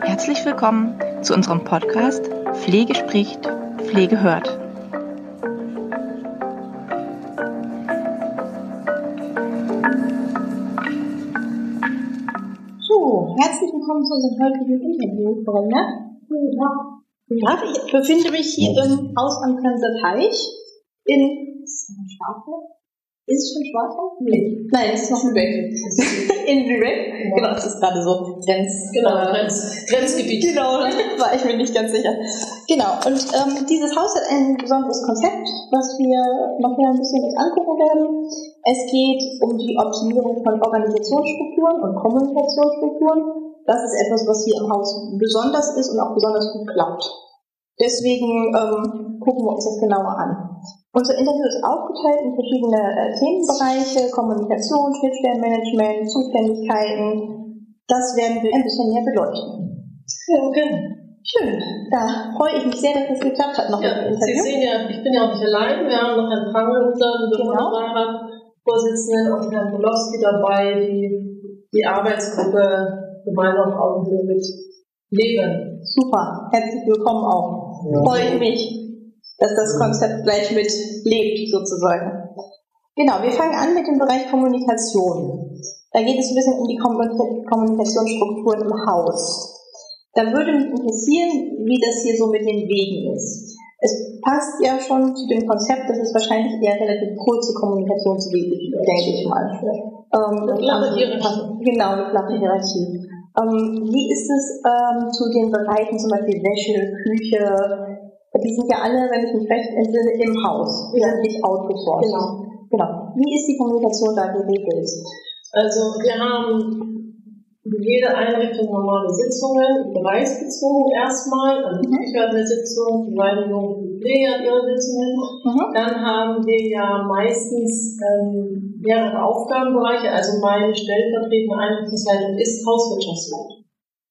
Herzlich willkommen zu unserem Podcast Pflege spricht, Pflege hört. So, herzlich willkommen zu unserem heutigen Interview, Brenda. Guten Tag. Tag. Ich befinde mich hier im Haus am Teich in Schwarze. Ist es schon Schwarze? Nee. Nein, es ist noch Lübeck. in Lübeck? Genau, das ist gerade so Grenz, Genau, äh, Grenz, Grenzgebiet. Genau, war ich mir nicht ganz sicher. Genau, und ähm, dieses Haus hat ein besonderes Konzept, was wir nachher ein bisschen uns angucken werden. Es geht um die Optimierung von Organisationsstrukturen und Kommunikationsstrukturen. Das ist etwas, was hier im Haus besonders ist und auch besonders gut klappt. Deswegen ähm, gucken wir uns das genauer an. Unser Interview ist aufgeteilt in verschiedene äh, Themenbereiche, Kommunikation, Schnittstellenmanagement, Zuständigkeiten. Das werden wir ein bisschen näher beleuchten. Okay. Schön. Da freue ich mich sehr, dass das geklappt hat noch Ja, mit dem Sie sehen ja, ich bin ja auch nicht allein. Wir haben noch Herrn Pangel, unseren Genau. Bürgerrat-Vorsitzenden, und Herrn Bolowski dabei, die die Arbeitsgruppe Gemeinsam auf Augenhöhe mit leben. Super. Herzlich willkommen auch. Freue mich, dass das Konzept gleich mit lebt, sozusagen. Genau, wir fangen an mit dem Bereich Kommunikation. Da geht es ein bisschen um die Kommunik- Kommunikationsstrukturen im Haus. Da würde mich interessieren, wie das hier so mit den Wegen ist. Es passt ja schon zu dem Konzept, dass es wahrscheinlich eher relativ kurze Kommunikationswege gibt, denke ich mal. Ähm, Eine flache Hierarchie. Genau, eine flache Hierarchie. Ähm, wie ist es ähm, zu den Bereichen, zum Beispiel Wäsche, Küche? Die sind ja alle, wenn ich mich recht entsinne, im Haus. Die sind nicht outgesourced. Genau. genau. Wie ist die Kommunikation da geregelt? Also wir haben jede Einrichtung normale Sitzungen, bereichsbezogen erstmal. Also Mhm. ich habe eine Sitzung, die Weiterbildung die Pflege hat ihre Sitzungen. Mhm. Dann haben wir ja meistens ähm, mehrere Aufgabenbereiche. Also meine stellvertretende Einrichtungsleitung ist Hauswirtschaftsleitung.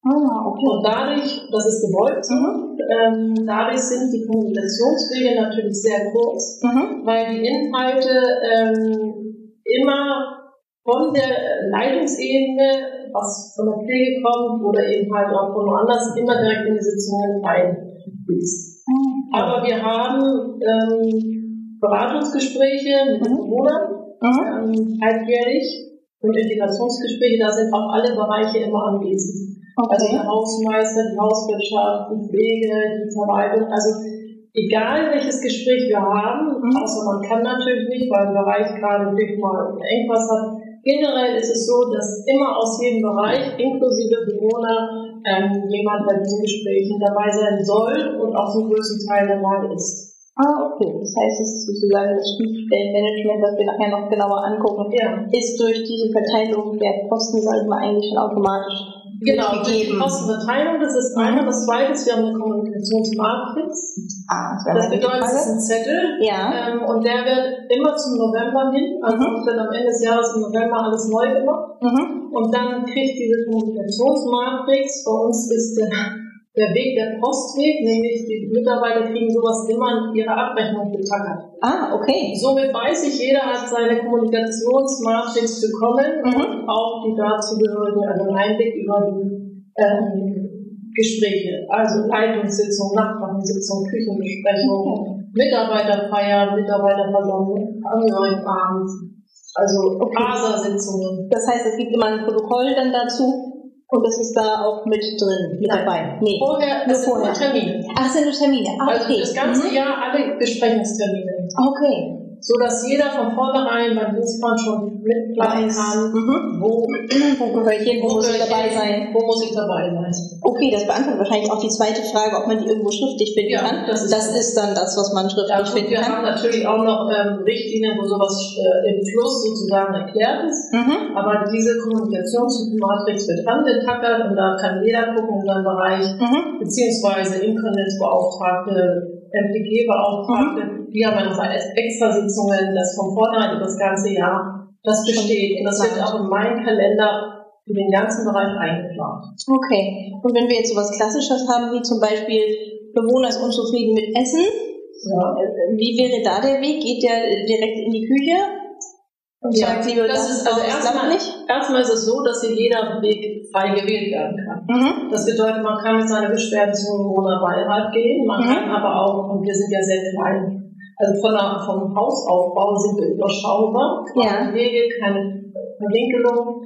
Ah, okay. Und dadurch, das ist gewollt, Mhm. Ähm, dadurch sind die Kommunikationswege natürlich sehr kurz, Mhm. weil die Inhalte ähm, immer von der Leitungsebene, was von der Pflege kommt oder eben halt auch von woanders, immer direkt in die Sitzungen reinfließt. Aber wir haben ähm, Beratungsgespräche mit den Mhm. Bewohnern, Mhm. ähm, halbjährlich und Integrationsgespräche, da sind auch alle Bereiche immer anwesend. Also Okay. der Hausmeister, die Hauswirtschaft, die Pflege, die Verwaltung, also egal welches Gespräch wir haben, Mhm. außer man kann natürlich nicht, weil ein Bereich gerade wirklich mal Engpass hat. Generell ist es so, dass immer aus jedem Bereich, inklusive Bewohner, ähm, jemand bei diesen Gesprächen dabei sein soll und auch zum größten Teil dabei ist. Ah, okay. Das heißt, es ist sozusagen das Schnittstellenmanagement, das wir nachher noch genauer angucken, Ja. ist durch diese Verteilung der Posten, sag ich mal, eigentlich schon automatisch Genau, die. Kostenverteilung, das ist eine. Das zweite ist, wir haben eine Kommunikationsmatrix. Ah, das, Das bedeutet, es ist ein Zettel. Ja. Ähm, und der wird immer zum November hin, also Mhm. wird am Ende des Jahres im November alles neu gemacht. Mhm. Und dann kriegt diese Kommunikationsmatrix, bei uns ist der, der Weg der Postweg, nämlich die Mitarbeiter kriegen sowas immer in ihre Abrechnung getackert. Ah, okay. Somit weiß ich, jeder hat seine Kommunikationsmatrix bekommen Mhm. und auch die dazugehörigen, also Einblick über die ähm, Gespräche, also Leitungssitzung, Nachbarsitzung, Küchenbesprechung, Mitarbeiterfeier, Mitarbeiterversammlung, Angehörigenabend, also Okay. ASA-Sitzungen. Das heißt, es gibt immer ein Protokoll dann dazu und das ist da auch mit drin, mit Nein. dabei. Nee. Vorher, Nur vorher. Termine. Ach, sind nur Termine. Ah, Also okay. das ganze Mhm. Jahr alle Besprechungstermine. Okay. So dass jeder von vornherein beim Dienstplan schon mitplanen kann, Mhm. wo Wo hin? Wo muss ich dabei sein? Wo muss ich dabei sein? Okay, das beantwortet wahrscheinlich auch die zweite Frage, ob man die irgendwo schriftlich finden Ja, kann. das ist- das ist dann das, was man schriftlich Ja, finden wir kann. haben natürlich auch noch ähm, Richtlinien, wo sowas äh, im Fluss sozusagen erklärt ist. Mhm. Aber diese Kommunikationsmatrix wird angetackert und da kann jeder gucken in seinem Bereich, Mhm. beziehungsweise Inkontinenzbeauftragte, MPG-Beauftragte, die haben dann noch extra Sitzungen, das von vornherein über das ganze Jahr, das besteht. Und das wird auch in meinen Kalender für den ganzen Bereich eingeplant. Okay. Und wenn wir jetzt sowas Klassisches haben, wie zum Beispiel Bewohner ist unzufrieden mit Essen, Ja. äh, wie wäre da der Weg? Geht der direkt in die Küche? Und Ja, sagt, sie will das ist also das erstmal nicht. Erstmal ist es so, dass hier jeder Weg frei gewählt werden kann. Mhm. Das bedeutet, man kann mit seiner Beschwerde zum Wohnerbeirat gehen, man Mhm. kann aber auch, und wir sind ja sehr klein, also von der, vom Hausaufbau sind wir überschaubar, Ja. keine Wege, keine Verwinkelung.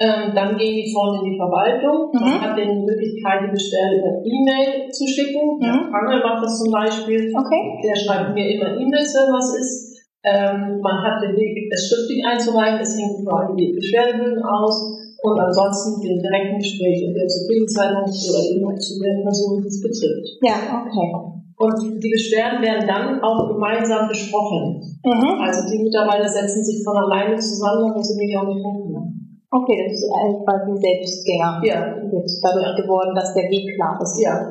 Ähm, dann gehen die vorne in die Verwaltung. Mhm. Man hat die Möglichkeit, die Beschwerde über E-Mail zu schicken. Der Mhm. Prangel macht das zum Beispiel. Okay. Der schreibt mir immer E-Mails, wenn was ist. Ähm, man hat den Weg, es schriftlich einzureichen, es hängt vor allem die Beschwerdehöhen aus und ansonsten den direkten Gespräch entweder zur Bildungszeitung oder eben zu der Person, die es betrifft. Ja, okay. Und die Beschwerden werden dann auch gemeinsam besprochen. Mhm. Also die Mitarbeiter setzen sich von alleine zusammen, da müssen die auch nicht rumkommen. Okay, das ist eigentlich quasi ein Selbstgänger. Ja. Jetzt dadurch geworden, dass der Weg klar ist. Ja.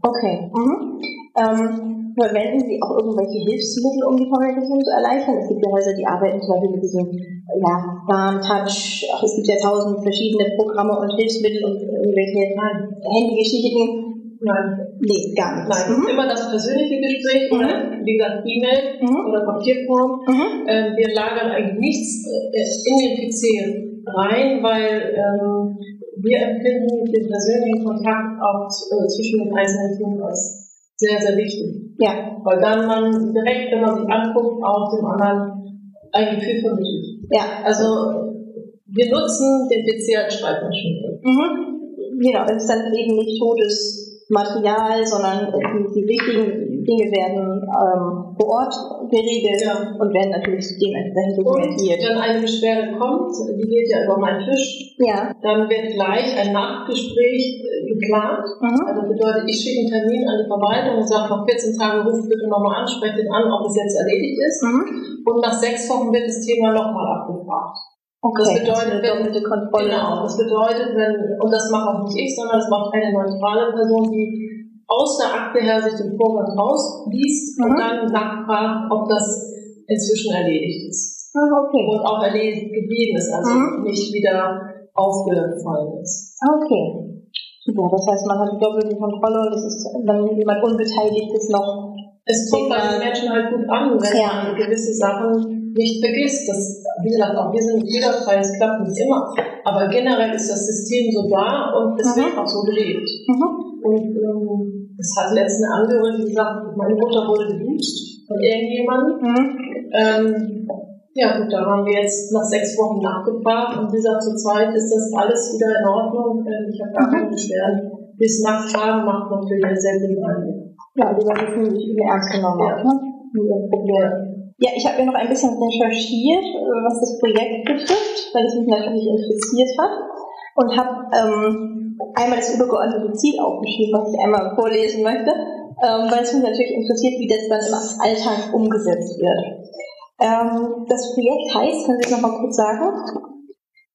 Okay. Mhm. Ähm, verwenden Sie auch irgendwelche Hilfsmittel, um die Kommunikation zu erleichtern? Es gibt ja Häuser, die arbeiten zum Beispiel mit diesem ja, Plan, Touch, ach, es gibt ja tausend verschiedene Programme und Hilfsmittel und irgendwelche Handygeschichten. Nein, Nee, gar nicht. nein. Mhm. Immer das persönliche Gespräch Mhm. oder wie gesagt E-Mail Mhm. oder Papierform. Mhm. Ähm, wir lagern eigentlich nichts äh, in den PC rein, weil ähm, wir empfinden den persönlichen Kontakt auch äh, zwischen den einzelnen Teams als sehr, sehr wichtig. Ja, Weil dann man direkt, wenn man sich anguckt, auch dem anderen ein Gefühl vermittelt. ja. Also wir nutzen den PC als Schreibmaschine. Mhm. Genau, es ist dann eben nicht totes Material, sondern die, die wichtigen Dinge werden ähm, vor Ort geregelt Ja. und werden natürlich dementsprechend dokumentiert. wenn eine Beschwerde kommt, die geht ja über meinen Tisch, Ja. dann wird gleich ein Nachgespräch äh, geplant. Mhm. Also bedeutet, ich schicke einen Termin an die Verwaltung und sage, nach 14 Tagen ruft bitte nochmal an, sprecht den an, ob es jetzt erledigt ist. Mhm. Und nach sechs Wochen wird das Thema nochmal abgefragt. Okay, Das bedeutet, eine wenn- Kontrolle. Genau, das bedeutet, wenn, und das macht auch nicht ich, sondern das macht eine neutrale Person, die aus der Akte her sich den Vorgang rausliest und Mhm. dann nachfragt, ob das inzwischen erledigt ist. Ah, okay. Und auch erledigt geblieben ist, also Mhm. nicht wieder aufgefallen ist. Okay. Super, das heißt, man hat die doppelte Kontrolle und es ist, wenn jemand unbeteiligt ist, noch. Es kommt bei den Menschen halt gut an, wenn Ja. man gewisse Sachen nicht vergisst. Das, wie gesagt, auch wir sind fehlerfrei, es klappt nicht immer. Aber generell ist das System so da und es Mhm. wird auch so gelebt. Mhm. Und ähm, es hat letztens eine Angehörige gesagt, meine Mutter wurde geduzt von irgendjemandem. Mhm. Ähm, ja gut, da haben wir jetzt nach sechs Wochen nachgefragt und wie gesagt, zu zweit ist das alles wieder in Ordnung. Ähm, ich habe gar keine Beschwerden. Bis Nachfragen macht natürlich sehr gute Eindruck. Ja, die sich eben ernst genommen. Ja. Ne? Problemen. Ja, ich habe ja noch ein bisschen recherchiert, äh, was das Projekt betrifft, weil es mich natürlich interessiert hat. Und habe ähm, einmal das übergeordnete Ziel aufgeschrieben, was ich einmal vorlesen möchte, ähm, weil es mich natürlich interessiert, wie das dann im Alltag umgesetzt wird. Ähm, das Projekt heißt, Sie es nochmal kurz sagen?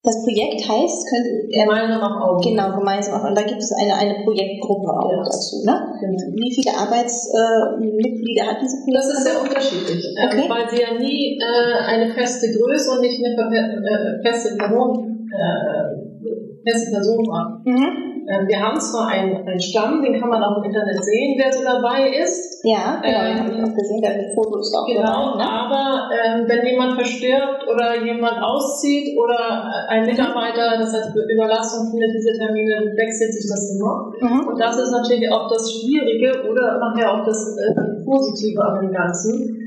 Das Projekt heißt, Sie, ähm, Gemeinsam auf Augen. Genau, gemeinsam. Und da gibt es eine, eine Projektgruppe auch Ja. dazu. Ne? Wie viele Arbeitsmitglieder hat diese Das ist sehr Projektgruppe? unterschiedlich, Okay. ähm, weil sie ja nie äh, eine feste Größe und nicht eine äh, feste Person, äh, feste Person war. Mhm. Ähm, wir haben zwar einen, einen Stamm, den kann man auch im Internet sehen, wer so dabei ist. Ja, genau, Ähm, habe ich auch gesehen, da mit Fotos auch Genau, dabei, ne? aber ähm, wenn jemand verstirbt oder jemand auszieht oder ein Mitarbeiter, das heißt Überlastung findet diese Termine, wechselt sich das immer. Mhm. Und das ist natürlich auch das Schwierige oder nachher auch das äh, Positive an dem Ganzen.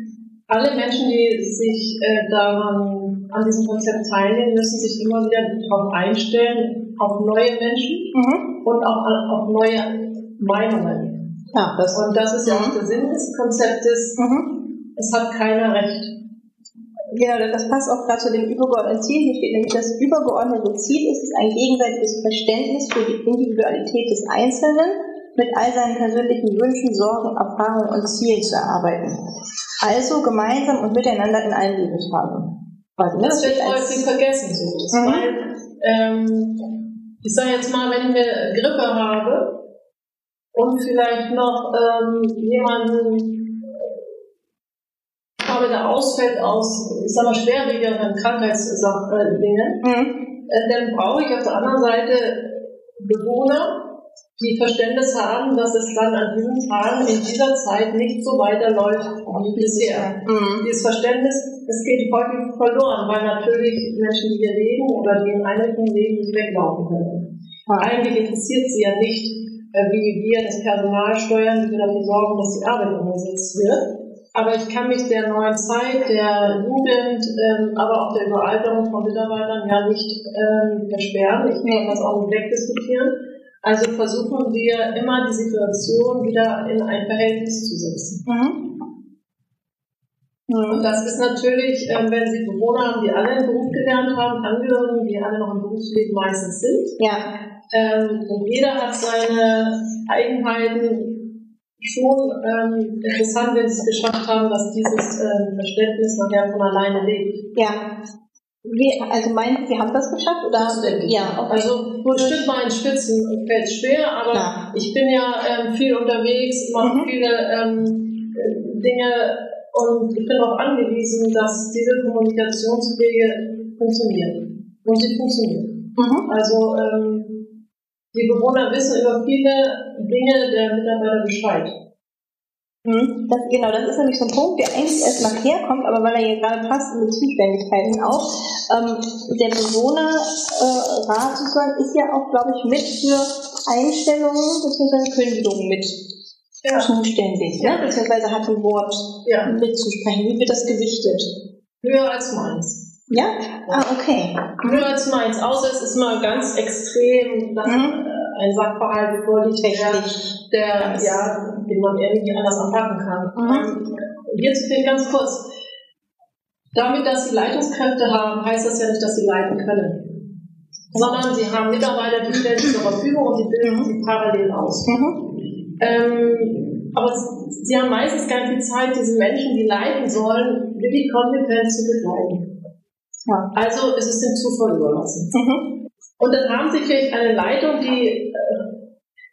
Alle Menschen, die sich äh, daran an diesem Konzept teilnehmen, müssen sich immer wieder darauf einstellen, auf neue Menschen Mhm. Und auch auf neue Meinungen. Ja, das. Und das ist ja auch der Sinn des Konzeptes. Mhm. Es hat keiner recht. Genau, das passt auch gerade zu dem übergeordneten Ziel. Hier steht nämlich, das übergeordnete Ziel ist es, ein gegenseitiges Verständnis für die Individualität des Einzelnen mit all seinen persönlichen Wünschen, Sorgen, Erfahrungen und Zielen zu erarbeiten. Also gemeinsam und miteinander in allen Lebensphasen. Also, ne, Das wird steht als- häufig vergessen, so ist. Mhm. Weil, ähm, ich sage jetzt mal, wenn ich eine Grippe habe und vielleicht noch ähm, jemanden habe, der ausfällt aus, ich sag mal, schwerwiegenden Krankheitsdingen, Mhm. äh, dann brauche ich auf der anderen Seite Bewohner, die Verständnis haben, dass es dann an diesen Tagen in dieser Zeit nicht so weiterläuft wie bisher. Mhm. Dieses Verständnis, es geht häufig verloren, weil natürlich Menschen, die hier leben oder die in Einrichtungen leben, nicht weglaufen können. Ja. Eigentlich interessiert sie ja nicht, äh, wie wir das Personal steuern, wie wir dafür sorgen, dass die Arbeit umgesetzt wird. Aber ich kann mich der neuen Zeit, der Jugend, ähm, aber auch der Überalterung von Mitarbeitern ja nicht ähm, versperren. Ich kann das auch nicht wegdiskutieren. Also versuchen wir immer die Situation wieder in ein Verhältnis zu setzen. Mhm. Und Mhm. das ist natürlich, ähm, wenn Sie Bewohner haben, die alle einen Beruf gelernt haben, Angehörigen, die alle noch im Berufsleben meistens sind. Ja. Ähm, und jeder hat seine Eigenheiten schon ähm, interessant, wenn Sie es geschafft haben, dass dieses ähm, Verständnis nachher von alleine lebt. Ja. Wie, also meinen Sie, Sie haben das geschafft? Oder? Ja, okay. Also bestimmt mal in Spitzen fällt schwer, aber Klar. ich bin ja ähm, viel unterwegs, mache Mhm. viele ähm, äh, Dinge und ich bin darauf angewiesen, dass diese Kommunikationswege funktionieren. Und sie funktionieren. Mhm. Also ähm, die Bewohner wissen über viele Dinge der Mitarbeiter Bescheid. Mhm. Das, genau, das ist nämlich so ein Punkt, der eigentlich erst mal herkommt, aber weil er hier gerade passt mit Zuständigkeiten auch. Ähm, der Bewohnerrat äh, sozusagen ist ja auch, glaube ich, mit für Einstellungen bzw. Kündigungen mit Ja. zuständig, ne? beziehungsweise hat ein Wort Ja. mitzusprechen. Wie wird das gewichtet? Höher als meins. Ja? Ah, okay. Höher als meins, außer es ist mal ganz extrem, Mhm. Ein Sachverhalt vorliegt, der, der, ja, den man irgendwie anders anpacken kann. Mhm. Jetzt vielleicht ganz kurz. Damit, dass sie Leitungskräfte haben, heißt das ja nicht, dass sie leiten können. Sondern sie haben Mitarbeiter, die stellen sie zur Verfügung und sie bilden Mhm. sie parallel aus. Mhm. Ähm, aber sie haben meistens gar nicht die Zeit, diese Menschen, die leiten sollen, wirklich kompetent zu begleiten. Ja. Also es ist dem Zufall überlassen. Mhm. Und dann haben sie vielleicht eine Leitung, die äh,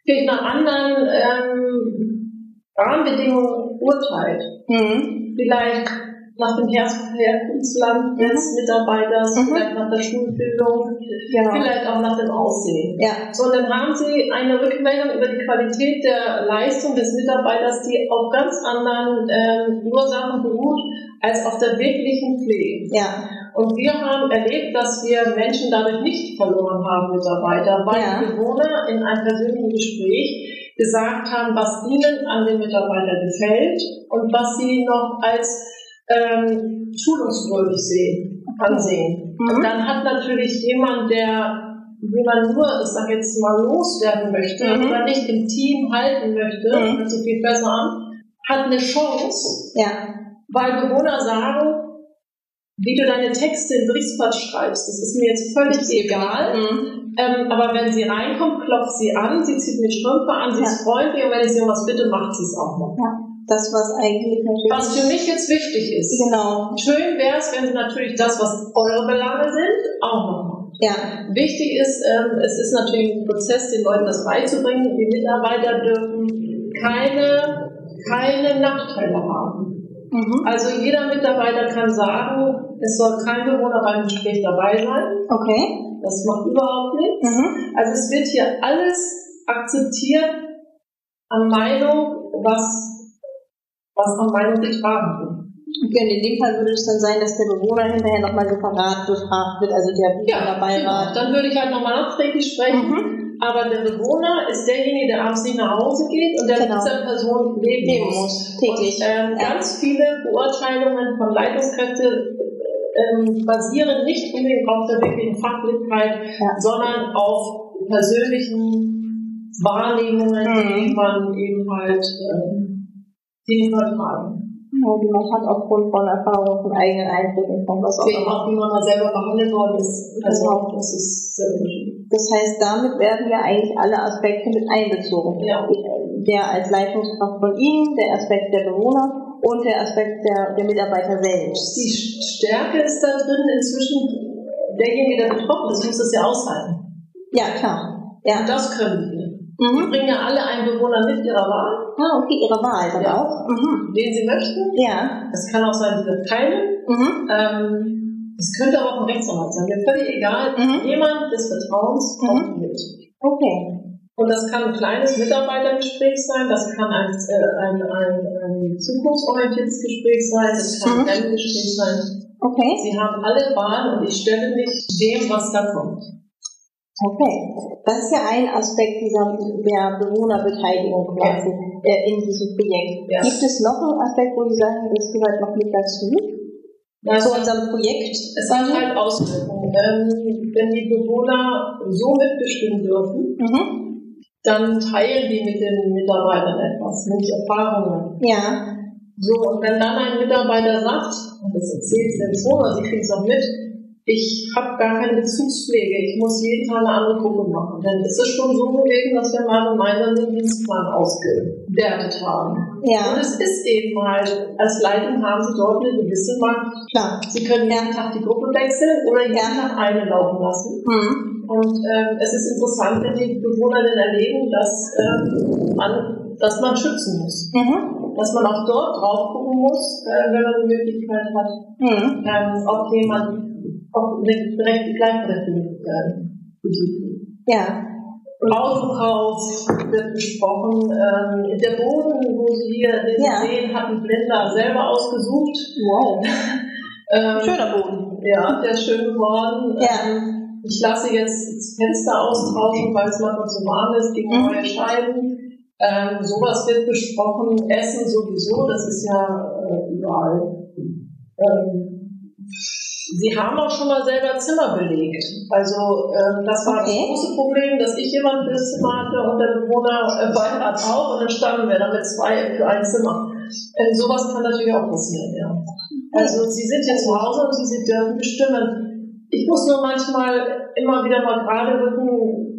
vielleicht nach anderen ähm, Rahmenbedingungen urteilt. Mhm. Vielleicht nach dem Her Herkunftsland des Mitarbeiters, Mhm. vielleicht nach der Schulbildung, Genau. vielleicht auch nach dem Aussehen. Ja. Sondern haben sie eine Rückmeldung über die Qualität der Leistung des Mitarbeiters, die auf ganz anderen ähm, Ursachen beruht, als auf der wirklichen Pflege. Ja. Und wir haben erlebt, dass wir Menschen dadurch nicht verloren haben, Mitarbeiter, weil Ja. die Bewohner in einem persönlichen Gespräch gesagt haben, was ihnen an den Mitarbeitern gefällt und was sie noch als ähm, schulungswürdig sehen, ansehen. Mhm. Und dann hat natürlich jemand, der jemand nur, ich sag jetzt mal, loswerden möchte Mhm. oder nicht im Team halten möchte, Mhm. hört sich viel besser an, hat eine Chance, Ja. weil Bewohner sagen, wie du deine Texte im Berichtsblatt schreibst, das ist mir jetzt völlig egal. Mhm. Ähm, aber wenn sie reinkommt, klopft sie an, sie zieht mir Strümpfe an, sie Ja. ist freundlich und wenn ich sie um was bitte, macht sie es auch noch. Ja. Das, was eigentlich natürlich. Was für mich jetzt wichtig ist. Genau. Schön wäre es, wenn sie natürlich das, was eure Belange sind, auch noch macht. Ja. Wichtig ist, ähm, es ist natürlich ein Prozess, den Leuten das beizubringen. Die Mitarbeiter dürfen keine, keine Nachteile haben. Mhm. Also jeder Mitarbeiter kann sagen, es soll kein Bewohner beim Gespräch dabei sein. Okay. Das macht überhaupt nichts. Mhm. Also es wird hier alles akzeptiert an Meinung, was, was an Meinung getragen wird. Okay, und in dem Fall würde es dann sein, dass der Bewohner hinterher nochmal separat befragt wird, also der Bewohnerbeirat. Dann würde ich halt nochmal nachträglich sprechen. Mhm. Aber der Bewohner ist derjenige, der abends nicht nach Hause geht und der Genau. mit dieser Person leben, muss, täglich. Und, ähm, Ja. Ganz viele Beurteilungen von Leitungskräften ähm, basieren nicht unbedingt auf der wirklichen Fachlichkeit, Ja. sondern auf persönlichen Wahrnehmungen, Mhm. die man eben halt ähm, die. Ja, die man hat aufgrund von Erfahrungen, von eigenen Eindrücken, von was auch immer. auch, wie man mal selber behandelt worden ist. Also das ist sehr unterschiedlich. Das heißt, damit werden ja eigentlich alle Aspekte mit einbezogen. Ja. Der als Leitungskraft von Ihnen, der Aspekt der Bewohner und der Aspekt der, der Mitarbeiter selbst. Die Stärke ist da drin inzwischen, derjenige, der betroffen ist, muss das ja aushalten. Ja, klar. Ja. Und das können wir. Wir Mhm. bringen ja alle einen Bewohner mit ihrer Wahl, Ah, okay, Ihre Wahl dann Ja. auch. Mhm. den sie möchten. Ja. Es kann auch sein, sie wird keinen. Mhm. Ähm, es könnte aber auch ein Rechtsanwalt sein. Mir völlig egal. Mhm. Jemand des Vertrauens Mhm. kommt mit. Okay. Und das kann ein kleines Mitarbeitergespräch sein, das kann ein, äh, ein, ein, ein zukunftsorientiertes Gespräch sein, das kann Mhm. ein Renngespräch sein. Okay. Sie haben alle Wahlen und ich stelle mich dem, was da kommt. Okay. Das ist ja ein Aspekt dieser der Bewohnerbeteiligung quasi äh, in diesem Projekt. Ja. Gibt es noch einen Aspekt, wo Sie sagen, das gehört noch mit dazu? Zu unserem Projekt? Es hat halt Auswirkungen. Ähm, wenn die Bewohner so mitbestimmen dürfen, Mhm. Dann teilen die mit den Mitarbeitern etwas, nämlich Erfahrungen. Ja. So, und wenn dann ein Mitarbeiter sagt, und das erzählt sie jetzt so, oder sie kriegt es auch mit, ich habe gar keine Bezugspflege, ich muss jeden Tag eine andere Gruppe machen, dann ist es schon so gewesen, dass wir mal gemeinsam den Dienstplan ausgewertet haben. Ja. Und es ist eben mal, als Leitung haben sie dort eine gewisse Macht. Klar. Sie können jeden Tag die Gruppe wechseln oder jeden. Tag eine laufen lassen. Mhm. Und ähm, es ist interessant, wenn die Bewohner dann erleben, dass, ähm, man, dass man schützen muss. Mhm. Dass man auch dort drauf gucken muss, äh, wenn man die Möglichkeit hat, Mhm. ähm, ob jemand auch eine gerechte Gleichberechtigung äh, bedient. Ja. Autokauf wird besprochen. Ähm, der Boden, wo Sie hier den Ja. sehen, hat ein Blender selber ausgesucht. Wow. Ähm, Schöner Boden. Ja, der ist schön geworden. Ja. Ähm, ich lasse jetzt das Fenster austauschen, weil es manchmal zu warm ist, gegen Mhm. neue Scheiben. Ähm, sowas wird besprochen. Essen sowieso, das ist ja äh, überall. Ähm, Sie haben auch schon mal selber Zimmer belegt. Also ähm, das war Okay. das große Problem, dass ich jemand fürs Zimmer hatte und der Bewohner äh, Beirat auch und dann standen wir dann mit zwei für ein Zimmer. Äh, sowas kann natürlich auch passieren, ja. Also Sie sind jetzt zu Hause und Sie dürfen bestimmen. Ich muss nur manchmal immer wieder mal gerade rücken,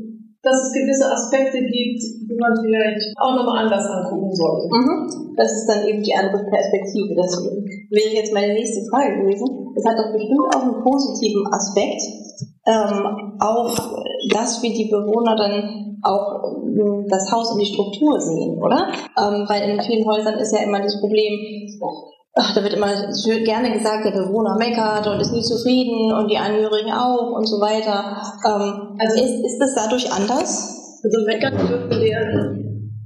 dass es gewisse Aspekte gibt, die man vielleicht auch nochmal anders angucken sollte. Mhm. Das ist dann eben die andere Perspektive. Das wäre jetzt meine nächste Frage gewesen. Es hat doch bestimmt auch einen positiven Aspekt, ähm, auf dass wir die Bewohner dann auch ähm, das Haus und die Struktur sehen, oder? Ähm, weil in vielen Häusern ist ja immer das Problem, ach, da wird immer gerne gesagt, der Bewohner meckert und ist nie zufrieden und die Angehörigen auch und so weiter. Ähm, Also- ist, ist das dadurch anders? Also meckern dürfen wir,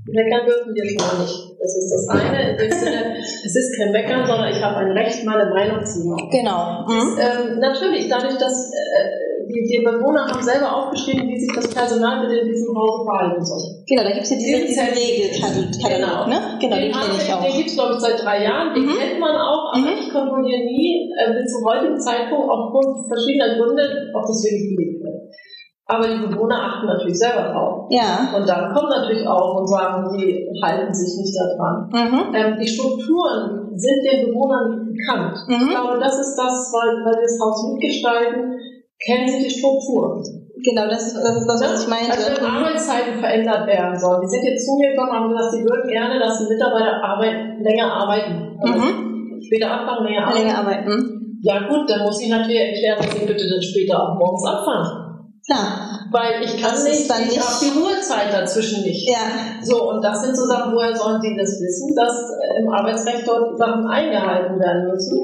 meckern dürfen wir schon nicht. Das ist das eine. In dem Sinne, es ist kein Meckern, sondern ich habe ein Recht, meine Meinung zu sagen. Genau. Mhm. Ähm, natürlich, dadurch, dass äh, die, die Bewohner haben selber aufgeschrieben, wie sich das Personal bitte in diesem Hause verhalten soll. Genau, da gibt es ja diese, Zettel. Regelkatalog, ne? Genau, den den kenne ich auch. Den gibt es, glaube ich, seit drei Jahren. Den Mhm. kennt man auch, aber Mhm. ich kontrolliere nie äh, bis zum heutigen Zeitpunkt aufgrund verschiedener Gründe, ob das wirklich wird. Aber die Bewohner achten natürlich selber drauf. Ja. Und dann kommen natürlich auch und sagen, die halten sich nicht daran. Mhm. Ähm, die Strukturen sind den Bewohnern bekannt. Ich Mhm. glaube, das ist das, weil, weil wir das Haus mitgestalten, kennen sie die Strukturen. Genau, das ist das, ist das was ich meinte. Also wenn. Arbeitszeiten verändert werden sollen. Die sind jetzt zu mir gekommen und haben gesagt, sie würden gerne, dass die Mitarbeiter arbeit, länger arbeiten. Also Mhm. Später anfangen, länger arbeiten. Länger arbeiten. Ja gut, dann muss ich natürlich erklären, dass sie bitte dann später auch morgens anfangen. Klar. Weil ich kann Das nicht, dann ich habe die Ruhezeit dazwischen nicht. Ja. So, und das sind so Sachen, woher sollen Sie das wissen, dass äh, im Arbeitsrecht dort Sachen eingehalten werden müssen.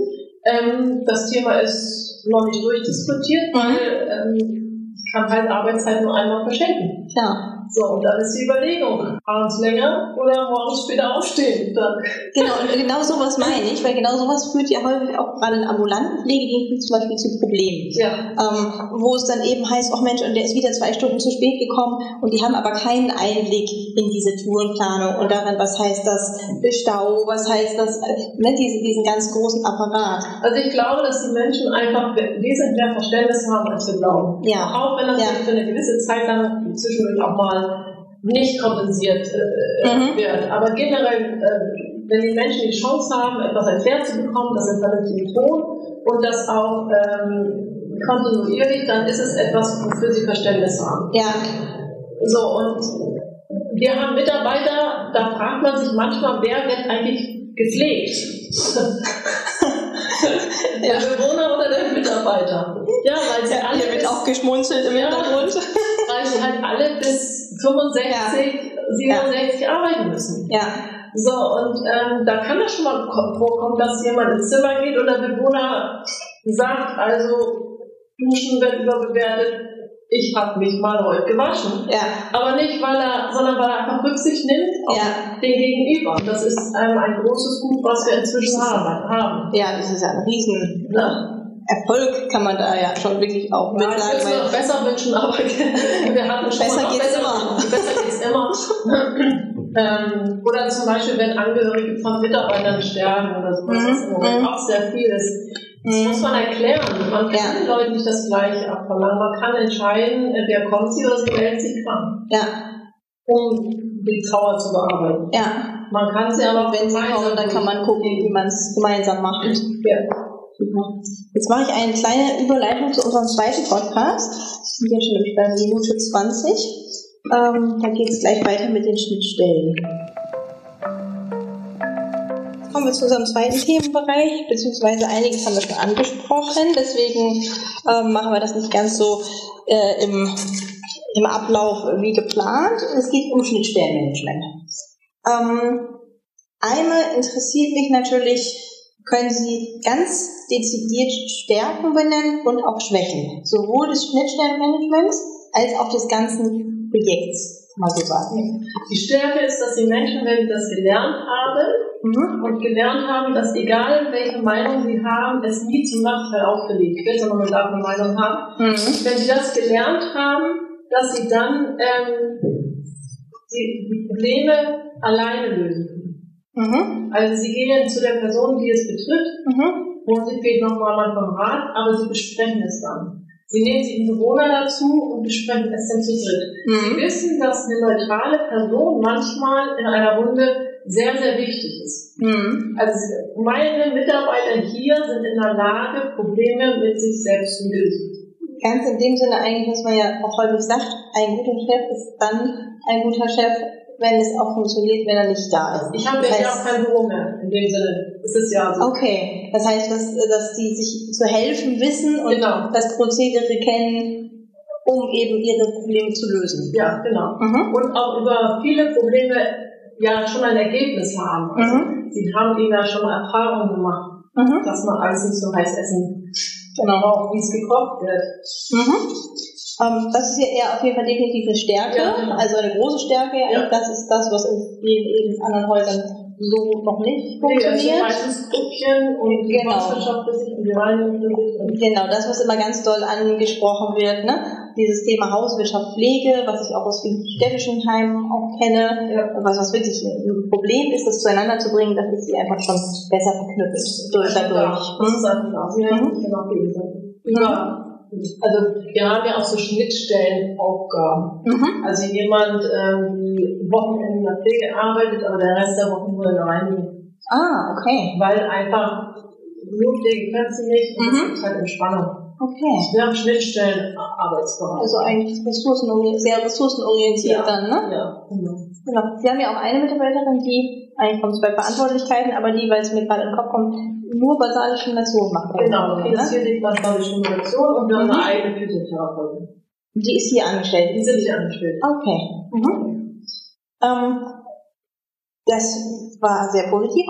Ähm, das Thema ist noch nicht durchdiskutiert, Mhm. weil ähm, ich kann halt Arbeitszeit nur einmal verschenken. Klar. So, und dann ist die Überlegung, abends länger oder morgens später aufstehen. Dann, Genau, und genau sowas meine ich, weil genau sowas führt ja häufig auch gerade in ambulanten Pflegediensten zum Beispiel zu Problemen. ja. Ähm, wo es dann eben heißt, ach Mensch, und der ist wieder zwei Stunden zu spät gekommen und die haben aber keinen Einblick in diese Tourenplanung und daran, was heißt das Stau, was heißt das, ne, diesen, diesen ganz großen Apparat. Also ich glaube, dass die Menschen einfach wesentlich mehr Verständnis haben, als wir glauben. Ja. Auch wenn das Ja. für eine gewisse Zeit dann zwischendurch auch mal nicht kompensiert äh, Mhm. wird. Aber generell, äh, wenn die Menschen die Chance haben, etwas erklärt zu bekommen, das in vernünftigen Ton und das auch ähm, kontinuierlich, dann ist es etwas, wofür sie Verständnis haben. Ja, So, und wir haben Mitarbeiter, da fragt man sich manchmal, wer wird eigentlich gepflegt? der Bewohner oder der Mitarbeiter? Ja, weil sie alle hier wird auch geschmunzelt im Ja. Hintergrund. weil sie halt alle bis 65, 67 arbeiten müssen. Ja, So, und ähm, da kann das schon mal ko- vorkommen, dass jemand ins Zimmer geht und der Bewohner sagt, also Duschen wird überbewertet, ich habe mich mal heute gewaschen. Ja. Aber nicht, weil er, sondern weil er einfach Rücksicht nimmt auf Ja. den Gegenüber. Und das ist ähm, ein großes Gut, was wir inzwischen haben. haben. Ja, das ist ja ein riesen Ne? Erfolg, kann man da ja schon wirklich auch mit Ja, ich sagen. würde es besser wünschen, aber wir hatten schon Besser mal geht's besser, immer. Besser geht's immer. ähm, oder zum Beispiel, wenn Angehörige von Mitarbeitern sterben oder sowas, Mhm, was im Moment mhm. auch sehr viel ist. Das Mhm. muss man erklären. Man kann Ja. den Leuten nicht das Gleiche abverlangen. Man kann entscheiden, entweder kommt sie oder sie meldet sich krank, ja, um die Trauer zu bearbeiten. ja. Man kann sie aber auch Wenn sie kommen, dann kann man gucken, wie man es gemeinsam macht. Ja. Super. Jetzt mache ich eine kleine Überleitung zu unserem zweiten Podcast. Wir sind ja schon bei Minute 20. Ähm, da geht es gleich weiter mit den Schnittstellen. Kommen wir zu unserem zweiten Themenbereich, beziehungsweise einiges haben wir schon angesprochen, deswegen ähm, machen wir das nicht ganz so äh, im, im Ablauf wie geplant. Es geht um Schnittstellenmanagement. Ähm, einmal interessiert mich natürlich, können Sie ganz dezidiert Stärken benennen und auch Schwächen, sowohl des Schnittstellenmanagements als auch des ganzen Projekts, kann man so sagen. Die Stärke ist, dass die Menschen, wenn sie das gelernt haben, Mhm. und gelernt haben, dass egal welche Meinung sie haben, es nie zum Nachteil aufgelegt wird, sondern man darf eine Meinung haben. Mhm. Wenn sie das gelernt haben, dass sie dann ähm, die, Probleme alleine lösen können. Mhm. Also sie gehen zu der Person, die es betrifft, Mhm. und sie beten nochmal mal vom Rat, aber sie besprechen es dann. Sie nehmen sich einen Bewohner dazu und besprechen es dann zu dritt. Sie Mhm. wissen, dass eine neutrale Person manchmal in einer Runde sehr, sehr wichtig ist. Mhm. Also meine Mitarbeiter hier sind in der Lage, Probleme mit sich selbst zu lösen. Ganz in dem Sinne eigentlich, was man ja auch häufig sagt, ein guter Chef ist dann ein guter Chef, wenn es auch funktioniert, wenn er nicht da ist. Ich habe Das jetzt ja auch kein Büro mehr, in dem Sinne. Es ist ja so. Okay, das heißt, dass, dass die sich zu helfen wissen und Genau. das Prozedere kennen, um eben ihre Probleme zu lösen. Ja, genau. Mhm. Und auch über viele Probleme ja schon ein Ergebnis haben. Also Mhm. Sie haben ihnen ja schon Erfahrungen gemacht, Mhm. dass man alles nicht so heiß essen Genau. braucht, wie es gekocht wird. Mhm. Ähm, das ist ja eher auf jeden Fall definitiv eine Stärke, Ja, genau. also eine große Stärke. Ja. Das ist das, was in vielen eben anderen Häusern so noch nicht Nee, es sind funktioniert. meistens und die Genau. Volkswirtschaft und die Reinigung Genau, das, was immer ganz doll angesprochen wird, ne? Dieses Thema Hauswirtschaft, Pflege, was ich auch aus vielen städtischen Heimen auch kenne, Ja. was, was wirklich ein Problem ist, das zueinander zu bringen, das ist sie einfach schon besser verknüpft durch, dadurch. Das ist einfach. Sie helfen Also wir haben ja auch so Schnittstellenaufgaben. Mhm. Also jemand ähm, die Wochenende in der Pflege arbeitet, aber der Rest der Woche nur in der Reinigung. Ah, okay. Weil einfach nur Pflege kannst du nicht und es Mhm. gibt halt Entspannung. Okay. Wir haben Schnittstellenarbeitsbereich. Also eigentlich ressourcenorientiert, sehr ressourcenorientiert Ja. dann, ne? ja, genau. Genau. Sie haben ja auch eine Mitarbeiterin, die, eigentlich kommt es bei Verantwortlichkeiten, aber die, weil es mir gerade in den Kopf kommt, nur basale Stimulation macht. Genau, Ne? jetzt hier liegt basale Stimulation und wir haben Mhm. eine eigene Physiotherapeutin. Die ist hier angestellt. Die sind nicht angestellt. Okay. Mhm. Ähm, das war sehr positiv.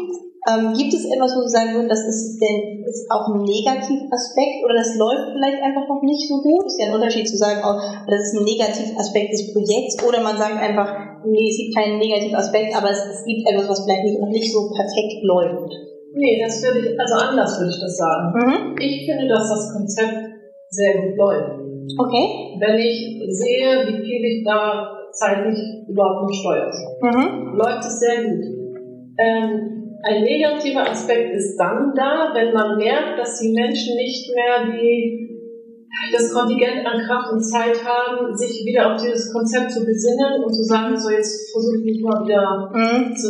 Ähm, gibt es etwas, wo Sie sagen würden, das ist denn ist auch ein Negativaspekt oder das läuft vielleicht einfach noch nicht so gut? Ist ja ein Unterschied zu sagen, oh, das ist ein Negativaspekt des Projekts oder man sagt einfach, nee, es gibt keinen Negativaspekt, aber es, es gibt etwas, was vielleicht nicht, noch nicht so perfekt läuft. Nee, das würde ich, also anders würde ich das sagen. Mhm. Ich finde, dass das Konzept sehr gut läuft. Okay. Wenn ich sehe, wie viel ich da zeitlich überhaupt noch steuere, Mhm. läuft es sehr gut. Ähm, ein negativer Aspekt ist dann da, wenn man merkt, dass die Menschen nicht mehr die, das Kontingent an Kraft und Zeit haben, sich wieder auf dieses Konzept zu besinnen und zu sagen, so jetzt versuche ich mich mal wieder Mhm. zu,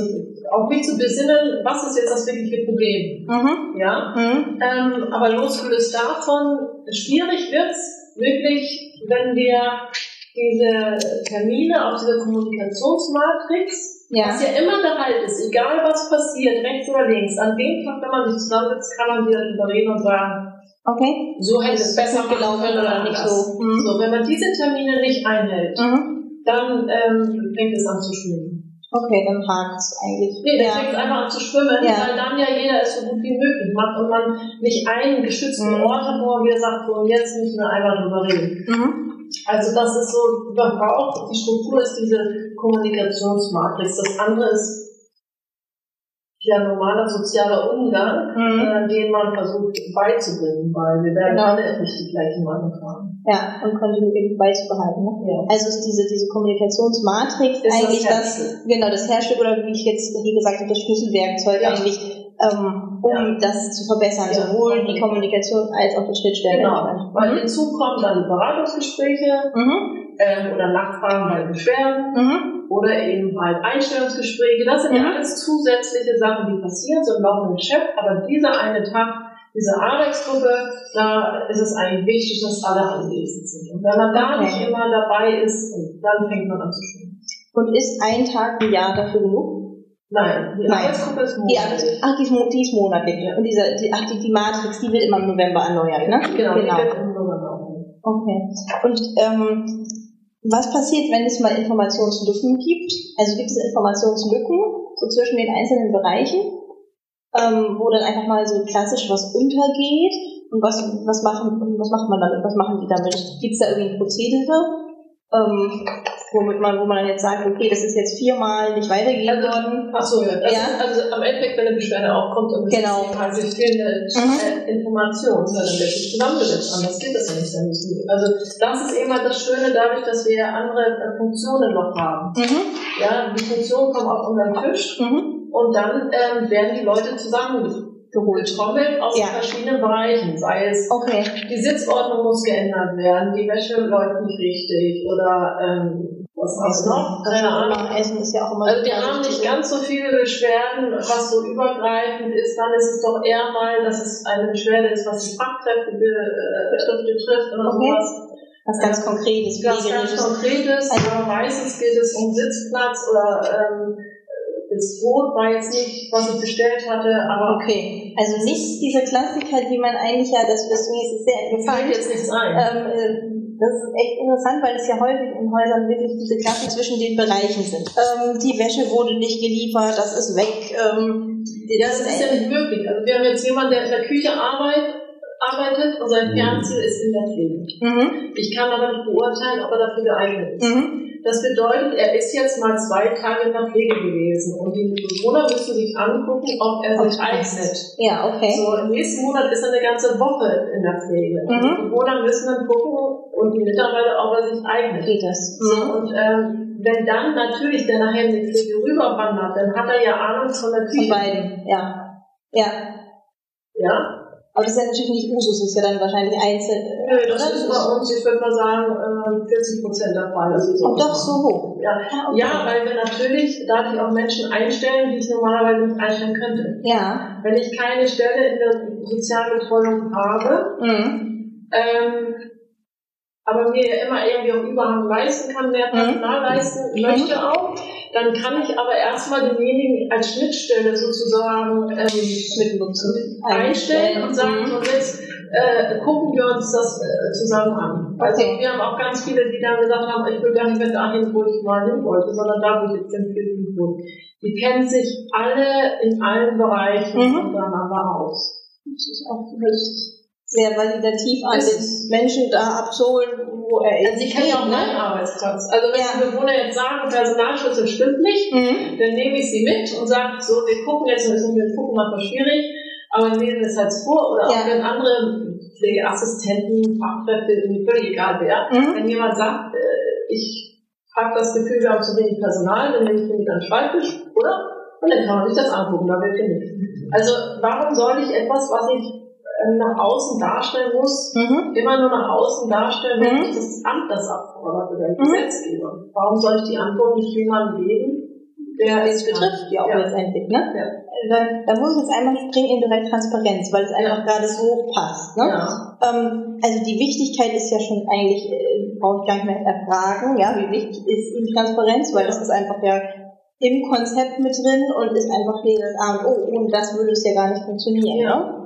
auf mich zu besinnen, was ist jetzt das wirkliche Problem? Mhm. Ja? Mhm. Ähm, aber losgelöst davon, schwierig wird's wirklich, wenn wir diese Termine auf dieser Kommunikationsmatrix, Ja. was ja immer der Halt ist, egal was passiert, rechts oder links, an dem Tag, wenn man sich zusammensitzt, kann man wieder drüber reden und sagen, Okay. so hätte es besser gelaufen oder nicht so. Mhm. So, wenn man diese Termine nicht einhält, Mhm. dann ähm, fängt es an zu schwimmen. Okay, dann hakt es eigentlich. Nee, dann ja. fängt es einfach an zu schwimmen, Ja. weil dann ja jeder es so gut wie möglich macht und man nicht einen geschützten Mhm. Ort hat, wo man wieder sagt, so, jetzt müssen wir einmal drüber reden. Mhm. Also das ist so, man braucht, die Struktur ist diese Kommunikationsmatrix. Das andere ist ja normaler sozialer Umgang, Mhm. äh, den man versucht beizubringen, weil wir werden Genau. alle nicht die gleichen Meinung haben. Ja, und kontinuierlich beizubehalten. Ne? Ja. Also ist diese, diese Kommunikationsmatrix Ist das eigentlich das, Herzstück. genau, das Herzstück oder wie ich jetzt hier gesagt habe, das Schlüsselwerkzeug Ja. eigentlich, ähm, um das zu verbessern, Ja. sowohl die Kommunikation als auch die Schnittstellen. Genau, weil hinzu kommen dann Beratungsgespräche Mhm. ähm, oder Nachfragen bei Beschwerden Mhm. Oder eben halt Einstellungsgespräche. Das sind ja Mhm. alles zusätzliche Sachen, die passieren so im laufenden Geschäft. Aber dieser eine Tag, diese Arbeitsgruppe, da ist es eigentlich wichtig, dass alle anwesend sind. Und wenn man da Okay. nicht immer dabei ist, dann fängt man an zu schwimmen. Und ist ein Tag im Jahr dafür genug? Nein, die Nein. Arbeitsgruppe ist Die, monatlich. ach, die ist, mo- die ist monatlich. Und diese, die, ach, die, die Matrix, die wird immer im November erneuert, ne? Genau, die genau. wird im November. Okay. Und ähm, was passiert, wenn es mal Informationslücken gibt? Also gibt es Informationslücken so zwischen den einzelnen Bereichen, ähm, wo dann einfach mal so klassisch was untergeht? Und was, was, machen, was macht man damit? Was machen die damit? Gibt es da irgendwie ein Prozedere? Ähm, womit man, wo man dann jetzt sagt, okay, das ist jetzt viermal nicht weitergegeben worden. Achso, ja. Das also am Endeffekt, wenn eine Beschwerde aufkommt und Genau. sich fehlende Mhm. Information, wird es zusammengesetzt. Anders geht das ja nicht. Dann müssen Also das ist eben halt das Schöne dadurch, dass wir andere äh, Funktionen noch haben. Mhm. Ja, die Funktionen kommen auf unseren Tisch Mhm. und dann ähm, werden die Leute zusammengetrommelt aus Ja. verschiedenen Bereichen. Sei es, Okay. die Sitzordnung muss geändert werden, die Wäsche läuft nicht richtig oder ähm, was auch noch. Keine ist Ahnung. Essen ist ja auch immer Also wir haben nicht ganz so viele Beschwerden, was so übergreifend ist. Dann ist es doch eher mal, dass es eine Beschwerde ist, was die Fachkräfte äh, betrifft, betrifft oder Okay. sowas. was ganz Konkretes, Was ganz. Konkretes. Also- aber meistens geht es um Sitzplatz oder ähm, das Brot war jetzt nicht, was ich bestellt hatte, aber Okay, also nicht diese Klassiker, die man eigentlich ja, das, deswegen ist es sehr mir fällt interessant. jetzt nichts ein. Ähm, äh, das ist echt interessant, weil es ja häufig in Häusern wirklich diese Klassen zwischen den Bereichen sind. Ähm, die Wäsche wurde nicht geliefert, das ist weg. Ähm, das ist ja nicht möglich. Also wir haben jetzt jemanden, der in der Küche arbeitet, arbeitet und sein Fernziel ist in der Pflege. Mhm, Ich kann aber nicht beurteilen, ob er dafür geeignet ist. mhm, Das bedeutet, er ist jetzt mal zwei Tage in der Pflege gewesen und die Bewohner müssen sich angucken, ob er sich eignet. ja, okay. So, im nächsten Monat ist er eine ganze Woche in der Pflege. Und Mhm. Die Bewohner müssen dann gucken und die Mitarbeiter, ob er sich eignet. Geht das? Mhm. und ähm, wenn dann natürlich der nachher in die Pflege rüberwandert, dann hat er ja Ahnung von der Von Küche. beiden, ja. Ja, Ja? aber das ist ja natürlich nicht Usus, das ist ja dann wahrscheinlich einzeln. Nö, das oder? ist bei uns, ich würde mal sagen, äh, 40 Prozent der Fall. Also so Oh, doch so hoch. Ja. Ah, okay. ja, weil wir natürlich dadurch auch Menschen einstellen, die ich normalerweise nicht einstellen könnte. Ja. Wenn ich keine Stelle in der Sozialbetreuung habe, Mhm. ähm, aber mir ja immer irgendwie auch Überhang leisten kann, mehr Personal leisten Mhm. möchte auch, dann kann ich aber erstmal denjenigen als Schnittstelle sozusagen ähm, Mit Nutzen. einstellen und sagen, Mhm. so jetzt äh, gucken wir uns das äh, zusammen an. Also Okay. wir haben auch ganz viele, die dann gesagt haben, ich will gar nicht mehr dahin, wo ich mal hin wollte, sondern da, wo ich jetzt empfehlen wurde. Die kennen sich alle in allen Bereichen Mhm. aus. Das ist auch wirklich sehr validativ an den Menschen da abzuholen, wo er Also ich kenne ja auch ne? meinen Arbeitsplatz. Also wenn Ja. die Bewohner jetzt sagen, Personalschlüssel stimmt nicht, Mhm. dann nehme ich sie mit und sage, so, wir gucken jetzt, und wir gucken mal, schwierig, aber wir lesen es halt vor, oder auch Ja. wenn andere Pflegeassistenten, Fachkräfte, völlig egal wer, Mhm. wenn jemand sagt, äh, ich habe das Gefühl, wir haben zu wenig Personal, dann nehme ich an den Schreibtisch, oder? Und dann kann man sich das angucken, da wird genügt. Also warum soll ich etwas, was ich nach außen darstellen muss, Mhm. immer nur nach außen darstellen, wenn Mhm. ich das Amt das abfordert oder der Mhm. Gesetzgeber. Warum soll ich die Antwort nicht jemandem geben, der Es betrifft ja auch Ja. letztendlich, ne? Ja. Da, da muss ich jetzt einmal springen in den Bereich Transparenz, weil es einfach gerade so passt. Ne? Ja. Ähm, also die Wichtigkeit ist ja schon eigentlich, äh, brauche ich gar nicht mehr erfragen, ja, wie wichtig ist die Transparenz, weil das ist einfach ja im Konzept mit drin und ist einfach das A und O. Ohne das würde es ja gar nicht funktionieren. Ja. Ne?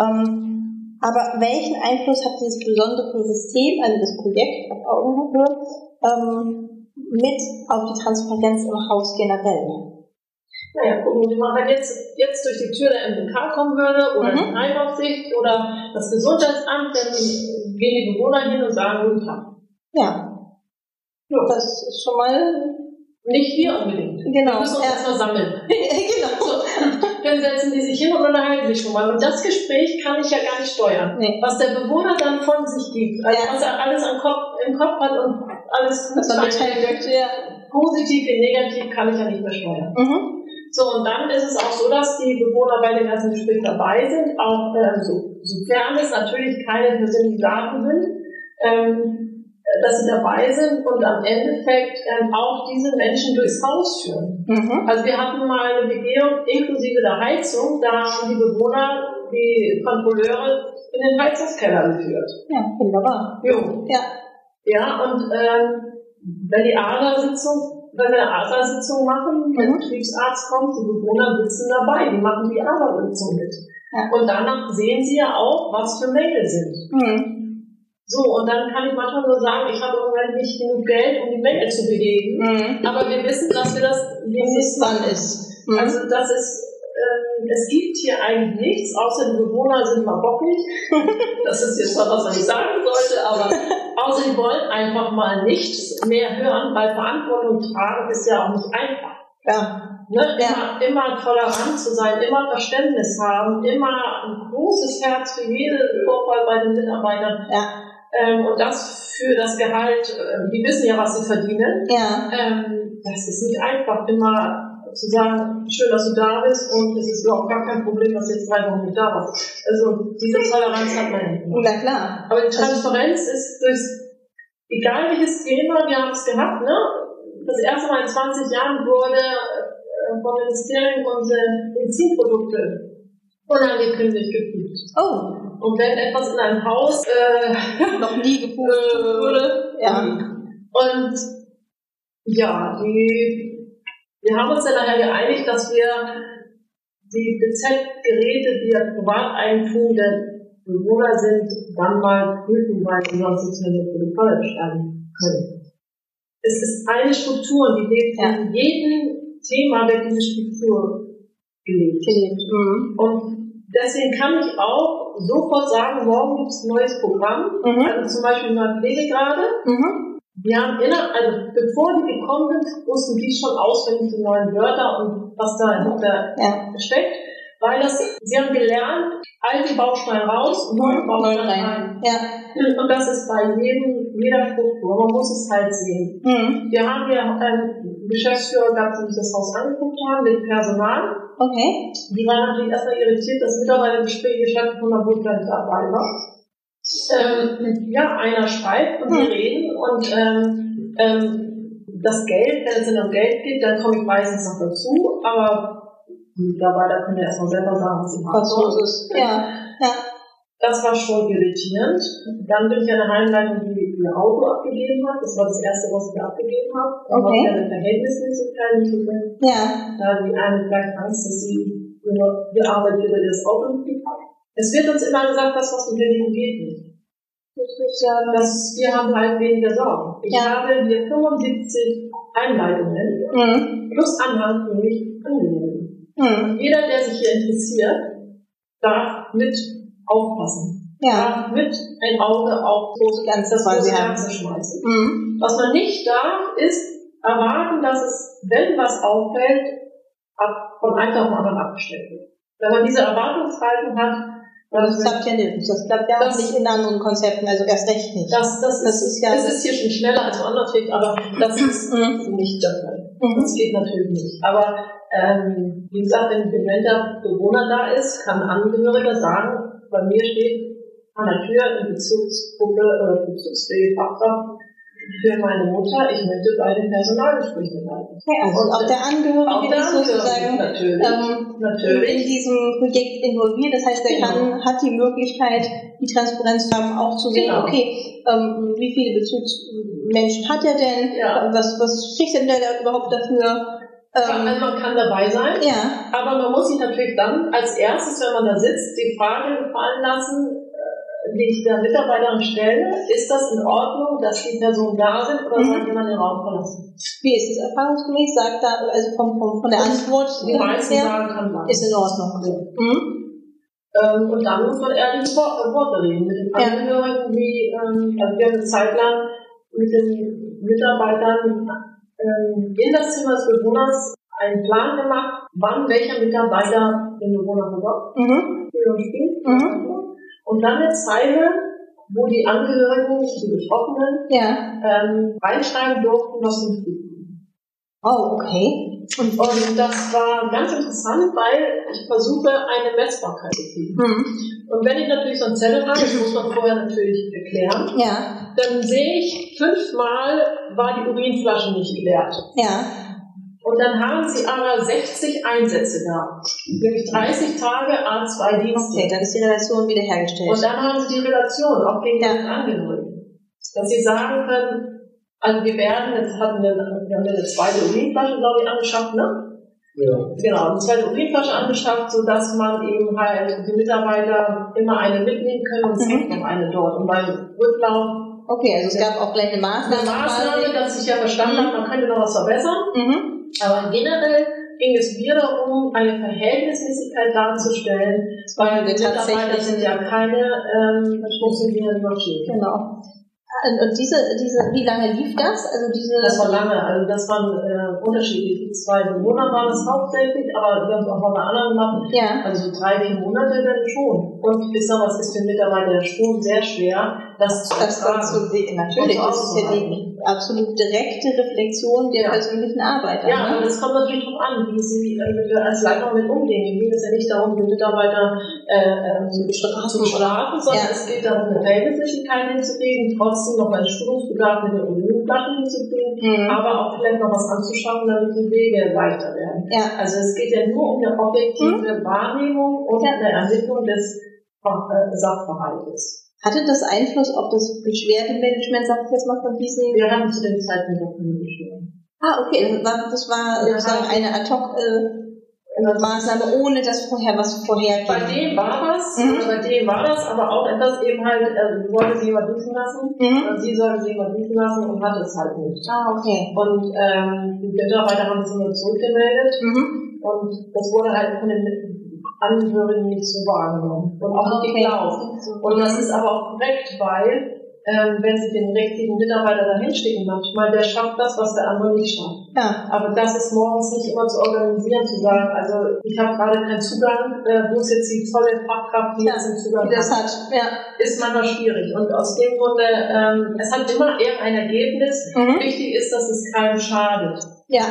Ähm, aber welchen Einfluss hat dieses besondere System, also das Projekt auf Augenhöhe, ähm, mit auf die Transparenz im Haus generell? Naja, gucken wir mal, wenn jetzt, jetzt durch die Tür der MDK kommen würde oder Mhm. die Heimaufsicht oder das Gesundheitsamt, dann gehen die Bewohner hin und sagen, guten Tag. Ja. Das ist schon mal Nicht wir unbedingt. Genau, Wir müssen uns ja. erstmal sammeln. genau. So, dann setzen die sich hin und unterhalten sich schon mal. Und das Gespräch kann ich ja gar nicht steuern. Nee. Was der Bewohner dann von sich gibt, also Ja. was er alles am Kopf, im Kopf hat und alles mitschreibt, möchte, ja. positiv wie negativ, kann ich ja nicht mehr steuern. Mhm. So, und dann ist es auch so, dass die Bewohner bei dem ganzen Gespräch dabei sind, auch ähm, so, sofern es natürlich keine persönlichen Daten sind, ähm, dass sie dabei sind und am Endeffekt ähm, auch diese Menschen durchs Haus führen. Mhm. Also wir hatten mal eine Begehung inklusive der Heizung, da haben die Bewohner die Kontrolleure in den Heizungskeller geführt. Ja, wunderbar. Jo. Ja. Ja, und ähm, wenn die ASA-Sitzung, wenn wir eine ASA-Sitzung machen, der Mhm. Betriebsarzt kommt, die Bewohner sitzen dabei, die machen die ASA-Sitzung mit. Ja. Und danach sehen sie ja auch, was für Mängel sind. Mhm. So, und dann kann ich manchmal nur sagen, ich habe im Moment nicht genug Geld, um die Mängel zu beheben. Mhm. Aber wir wissen, dass wir das dann machen. ist. Mhm. Also das ist, ähm, es gibt hier eigentlich nichts, außer die Bewohner sind mal bockig. Das ist jetzt was, was man nicht sagen sollte, aber außer die wollen einfach mal nichts mehr hören, weil Verantwortung tragen ist ja auch nicht einfach. ja. Ne? Ja. Immer, immer tolerant zu sein, immer Verständnis haben, immer ein großes Herz für jeden Vorfall bei den Mitarbeitern. Ja. Ähm, und das für das Gehalt, äh, die wissen ja, was sie verdienen. Ja. Ähm, das ist nicht einfach, immer zu sagen, schön, dass du da bist und es ist überhaupt gar kein Problem, dass du jetzt drei Wochen nicht da warst. Also diese Toleranz hat man nicht. Na klar. Aber die Transparenz ist durch, egal welches Thema, wir haben es gehabt, ne? Das erste Mal in 20 Jahren wurde äh, vom Ministerium unsere Medizinprodukte unangekündigt geprüft. Oh, Und wenn etwas in einem Haus äh, noch nie geprüft äh, wurde. Ja. und ja, die, wir haben uns dann nachher geeinigt, dass wir die BZ-Geräte, die ja Privateigentum der Bewohner sind, dann mal prüfen, weil sie sonst nicht mehr in der Protokolle schreiben können. Es ist eine Struktur, die lebt Ja. in jedem Thema wird diese Struktur gelebt. Mhm. Und deswegen kann ich auch sofort sagen, morgen gibt es ein neues Programm. Mhm. Also zum Beispiel in der Pflege gerade. Mhm. Wir haben inner, also bevor die gekommen sind, wussten die schon auswendig die neuen Wörter und was dahinter Ja. steckt. Weil das, sie haben gelernt, alte Bausteine raus und neue Neu Bausteine rein. rein. Ja. Und das ist bei jedem, jeder Struktur. Man muss es halt sehen. Mhm. Wir haben ja einen Geschäftsführer gehabt, die sich das Haus angeguckt haben mit Personal. Okay. Die waren natürlich erstmal irritiert, dass Mitarbeitergespräche stattgefunden haben, wo ich gar nicht dabei war. Ähm, ja, einer schreibt und wir Hm. reden und ähm, ähm, das Geld, wenn es dann um Geld geht, dann komme ich meistens noch dazu, aber die Mitarbeiter können ja erstmal selber sagen, was sie haben Was los ist. Ja. Ja. Das war schon irritierend. Dann bin ich an der Heimleitung, die ihr Auto abgegeben hat. Das war das erste, was ich abgegeben habe. Da Okay. war eine Verhältnismäßigkeit nicht so. Ja. Da die eine vielleicht Angst, dass sie nur die Arbeit über das Auto nicht hat. Es wird uns immer gesagt, das, was du dir geht nicht. Das, wir haben halt weniger Sorgen. Ich Ja. habe hier 75 Einleitungen Mhm. plus Anhang für mich angemeldet. Mhm. Jeder, der sich hier interessiert, darf mit aufpassen. Ja. Darf mit ein Auge auf große Ganze das große haben. Ganze schmeißen. Mhm. Was man nicht darf, ist erwarten, dass es, wenn was auffällt, ab, von einem auf den anderen abgestellt wird. Wenn man diese Erwartungshaltung hat, Das dann klappt ja nicht. Das klappt ja auch Das- nicht in anderen Konzepten, also erst recht nicht. das, das, Das ist, ja- es ist hier schon schneller als woanders liegt, aber das ist Mhm. nicht der Fall. Mhm. Das geht natürlich nicht. Aber ähm, wie gesagt, wenn ein Bewohner da ist, kann ein Angehöriger sagen, bei mir steht an der Tür eine Bezugsgruppe oder bezugsfähige Fachkraft für meine Mutter, ich möchte bei den Personalgesprächen bleiben. Okay, also Und auch der Angehörige ist sozusagen natürlich. ähm, in natürlich. diesem Projekt involviert. Das heißt, er Genau. kann, hat die Möglichkeit, die Transparenz zu haben, auch zu sehen, Genau. okay, ähm, wie viele Bezugsmenschen hat er denn? Ja. Was, was kriegt denn der da überhaupt dafür? Also Ähm, man kann dabei sein, ja, aber man muss sich natürlich dann als erstes, wenn man da sitzt, die Frage gefallen lassen, äh, die ich der Mitarbeiterin stelle, ist das in Ordnung, dass die Personen da sind oder Mhm. sollte man den Raum verlassen? wie ist es erfahrungsgemäß? Sagt da, also vom, vom, von der Antwort Die meisten sagen, kann bleiben. ist in Ordnung. Mhm. Ähm, und dann muss man ehrlich äh, Worte reden mit den Ja. Angehörigen, wie, ähm, also wir haben eine Zeit lang mit den Mitarbeitern ähm, in das Zimmer des Bewohners einen Plan gemacht, wann welcher Mitarbeiter den Bewohner versorgt, Mhm. und spielt. Mhm. Und dann eine Zeile, wo die Angehörigen, die Betroffenen, Ja. ähm, reinschreiben durften, was sie fühlen. Oh, okay. Und, und das war ganz interessant, weil ich versuche, eine Messbarkeit zu kriegen. Mhm. Und wenn ich natürlich so einen Zettel habe, das muss man vorher natürlich erklären, Ja. dann sehe ich, fünfmal war die Urinflasche nicht geleert. Ja. Und dann haben sie aber 60 Einsätze gehabt. Nämlich 30 Tage, A2 Dienste. Okay, dann ist die Relation wiederhergestellt. Und dann haben sie die Relation auch gegen Ja. den Angehörigen. Dass sie sagen können, also wir werden, jetzt hatten wir, wir haben eine zweite Urinflasche, glaube ich, angeschafft, ne? Ja. Genau, eine zweite Urinflasche angeschafft, sodass man eben halt die Mitarbeiter immer eine mitnehmen können und es Mhm. gibt noch eine dort. Und beim Rücklauf okay, also es gab auch gleich eine eine Maßnahme. Maßnahme, dass ich ja verstanden habe, man könnte noch was verbessern. Mhm. Aber generell ging es mir darum, eine Verhältnismäßigkeit darzustellen, weil die Wir Mitarbeiter tatsächlich- sind ja keine ähm, funktionierenden Maschinen. Genau. Und, und diese, diese, wie lange lief das? Also diese. Das war lange, also das waren äh, unterschiedlich. Die zwei Bewohner waren es hauptsächlich, aber wir haben es auch mal bei anderen gemacht. ja. Also so drei, vier Monate dann schon. Und ich sag mal, es ist für Mitarbeiter schon sehr schwer, das Das dann zu sehen. Natürlich, Und das ist ja die absolut direkte Reflexion der Ja. persönlichen Arbeit. Ja, und ne? es kommt natürlich darauf an, wie Sie äh, als Leiter mit umgehen. Mir geht es ja nicht darum, den Mitarbeiter äh, äh, zu bestrafen, zu bestrafen sondern Ja. es geht darum, eine Verhältnismäßigkeit hinzukriegen, trotzdem noch einen Schulungsbedarf mit den Unglücksplatten hinzukriegen, Mhm. aber auch vielleicht noch was anzuschaffen, damit die Wege leichter werden. Ja. Also es geht ja nur um eine objektive Wahrnehmung und eine Ermittlung des äh, Sachverhaltes. Hatte das Einfluss auf das Beschwerdemanagement, sag ich jetzt mal von diesen. Wir haben zu dem Zeitpunkt noch keine Beschwerden. Ah, okay, das war, das war sozusagen eine Ad-Hoc-Maßnahme, ohne dass vorher was vorherging. Bei dem war das, Mhm. bei dem war das, aber auch etwas eben halt, also wollte sie jemand duschen lassen, Mhm. und sie sollte sie jemand duschen lassen und hatte es halt nicht. Ah, okay. Und ähm, die Mitarbeiter haben es immer zurückgemeldet Mhm. und das wurde halt von den Angehörigen nicht so wahrgenommen und auch nicht geglaubt. Und das ist aber auch korrekt, weil ähm, wenn Sie den richtigen Mitarbeiter dahin schicken manchmal, der schafft das, was der andere nicht schafft. Ja. Aber das ist morgens nicht immer zu organisieren, zu sagen, also ich habe gerade keinen Zugang, äh, wo ist jetzt die volle Fachkraft, die Ja, jetzt den Zugang Das hat, hat, ja. ist manchmal schwierig. Und aus dem Grunde, ähm, es hat immer eher ein Ergebnis. Mhm. Wichtig ist, dass es keinem schadet. Ja.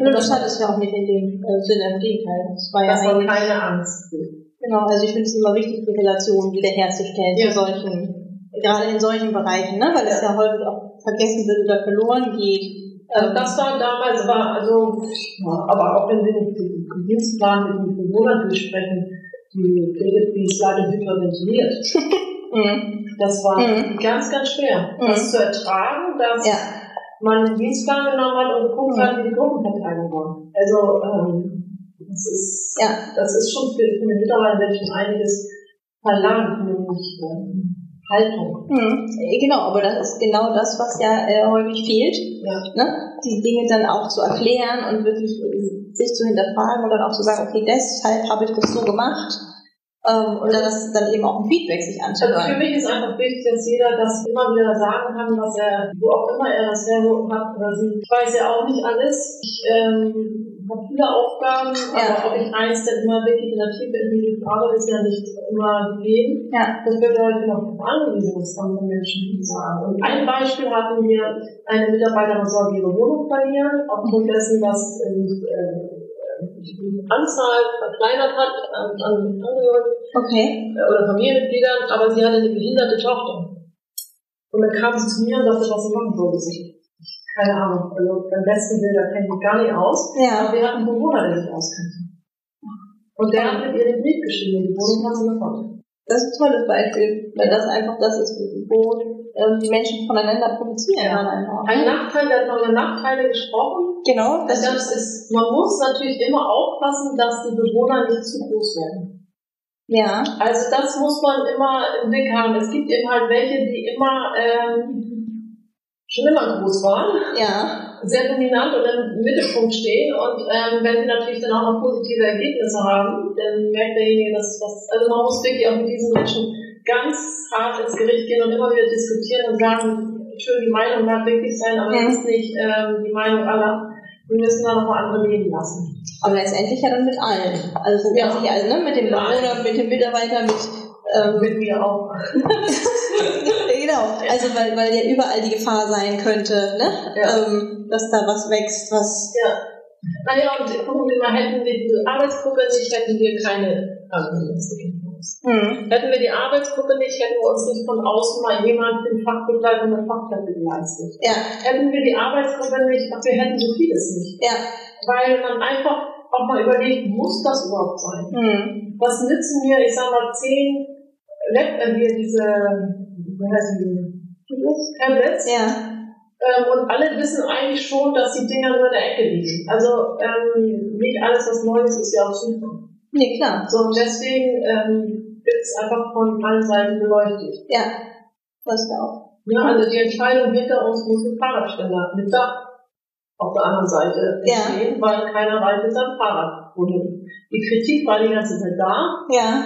Und das hat es ja auch nicht in dem äh, Sinne, im Gegenteil. Das war ja Dass man eigentlich, keine Angst genau, also ich finde es immer wichtig, die Relation wiederherzustellen Ja. zu solchen, gerade in solchen Bereichen, ne? weil es ja häufig auch vergessen wird oder verloren geht. Also das war damals, war also, ja, aber auch wenn wir den den Dienstplan mit den Bewohnern durchsprechen, die Pflegedienstleitung hyperventiliert. Mhm. Das war Mhm. ganz, ganz schwer, Mhm. das zu ertragen, dass Ja. Man den Dienstplan genommen hat und geguckt hat, wie die Gruppenverteilung war. Also ähm, das ist Ja. das ist schon für, für den Mitarbeiter schon einiges verlangt, nämlich ähm, Haltung. Mhm. Äh, Genau, aber das ist genau das, was ja äh, häufig fehlt. Ja. Ne? Die Dinge dann auch zu erklären und wirklich äh, sich zu hinterfragen und dann auch zu sagen, okay, deshalb habe ich das so gemacht. Ähm, und dann, das dann eben auch ein Feedback sich Also für mich ist einfach wichtig, dass jeder das immer wieder sagen kann, was er, wo auch immer er das hergeholt hat oder sie. Ich weiß ja auch nicht alles. Ich ähm, habe viele Aufgaben, Ja. aber ob ich eins denn immer wirklich in der Tiefe in die Frage ist ja nicht immer gegeben. Ja. Das wird heute noch darauf angewiesen, was andere Menschen sagen. Und ein Beispiel hatten wir, eine Mitarbeiterin soll ihre Wohnung verlieren, aufgrund dessen, ähm, äh, die Anzahl verkleinert hat an, an Angehörigen Okay. äh, oder Familienmitgliedern, aber sie hatte eine behinderte Tochter. Und dann kam sie zu mir und sagte, was sie machen. Ich, keine Ahnung, also beim besten Willen, da kenne ich mich gar nicht aus. Ja. Aber wir hatten einen Bewohner, der sich auskannte. Und der hat mit ihr den Brief geschrieben, die Wohnung hat sie gefunden. Das ist ein tolles Beispiel, weil das einfach das ist, wo ähm, die Menschen voneinander profitieren. Ja. Ein Nachteil, wir hatten über Nachteile gesprochen. Genau, Das das ist, ist, man muss natürlich immer aufpassen, dass die Bewohner nicht zu groß werden. ja, Also das muss man immer im Blick haben. Es gibt eben halt welche, die immer ähm, schon immer groß waren, ja, sehr dominant und im Mittelpunkt stehen. Und ähm, wenn sie natürlich dann auch noch positive Ergebnisse haben, dann merkt derjenige, dass was. Also man muss wirklich auch mit diesen Menschen ganz hart ins Gericht gehen und immer wieder diskutieren und sagen, schön, die Meinung mag wirklich sein, aber das ist nicht ähm, die Meinung aller. Wir müssen da noch mal andere leben lassen. Aber letztendlich ja dann mit allen. Also Ja. sich alle, ne? Mit dem. Bewohner, mit dem Mitarbeiter, mit ähm, Mit mir auch. genau. Also weil, weil ja überall die Gefahr sein könnte, ne? Ja. Ähm, dass da was wächst, was Ja. Naja, und gucken wir mal, hätten wir diese Arbeitsgruppe nicht, hätten wir keine Krankenhäuser. hm. Hätten wir die Arbeitsgruppe nicht, hätten wir uns nicht von außen mal jemand den Fachbegleiter und der Fachkräfte geleistet. ja, Hätten wir die Arbeitsgruppe nicht, ach, wir hätten so vieles nicht. ja. Weil man einfach auch mal überlegt, muss das überhaupt sein? Hm. Was nützen mir, ich sag mal, zehn Lab, äh, hier diese, Tablets? Ja. Ähm, und alle wissen eigentlich schon, dass die Dinger nur in der Ecke liegen. Also ähm, nicht alles, was Neues ist, ja auch super. Nee, klar. So, und deswegen ähm, wird es einfach von allen Seiten beleuchtet. Ja. Das auch. Ja, also die Entscheidung hinter uns muss ein Fahrradständer mit Dach auf der anderen Seite Ja. entstehen, weil keiner reitet sein Fahrrad wohin. Die Kritik war die ganze Zeit da, Ja.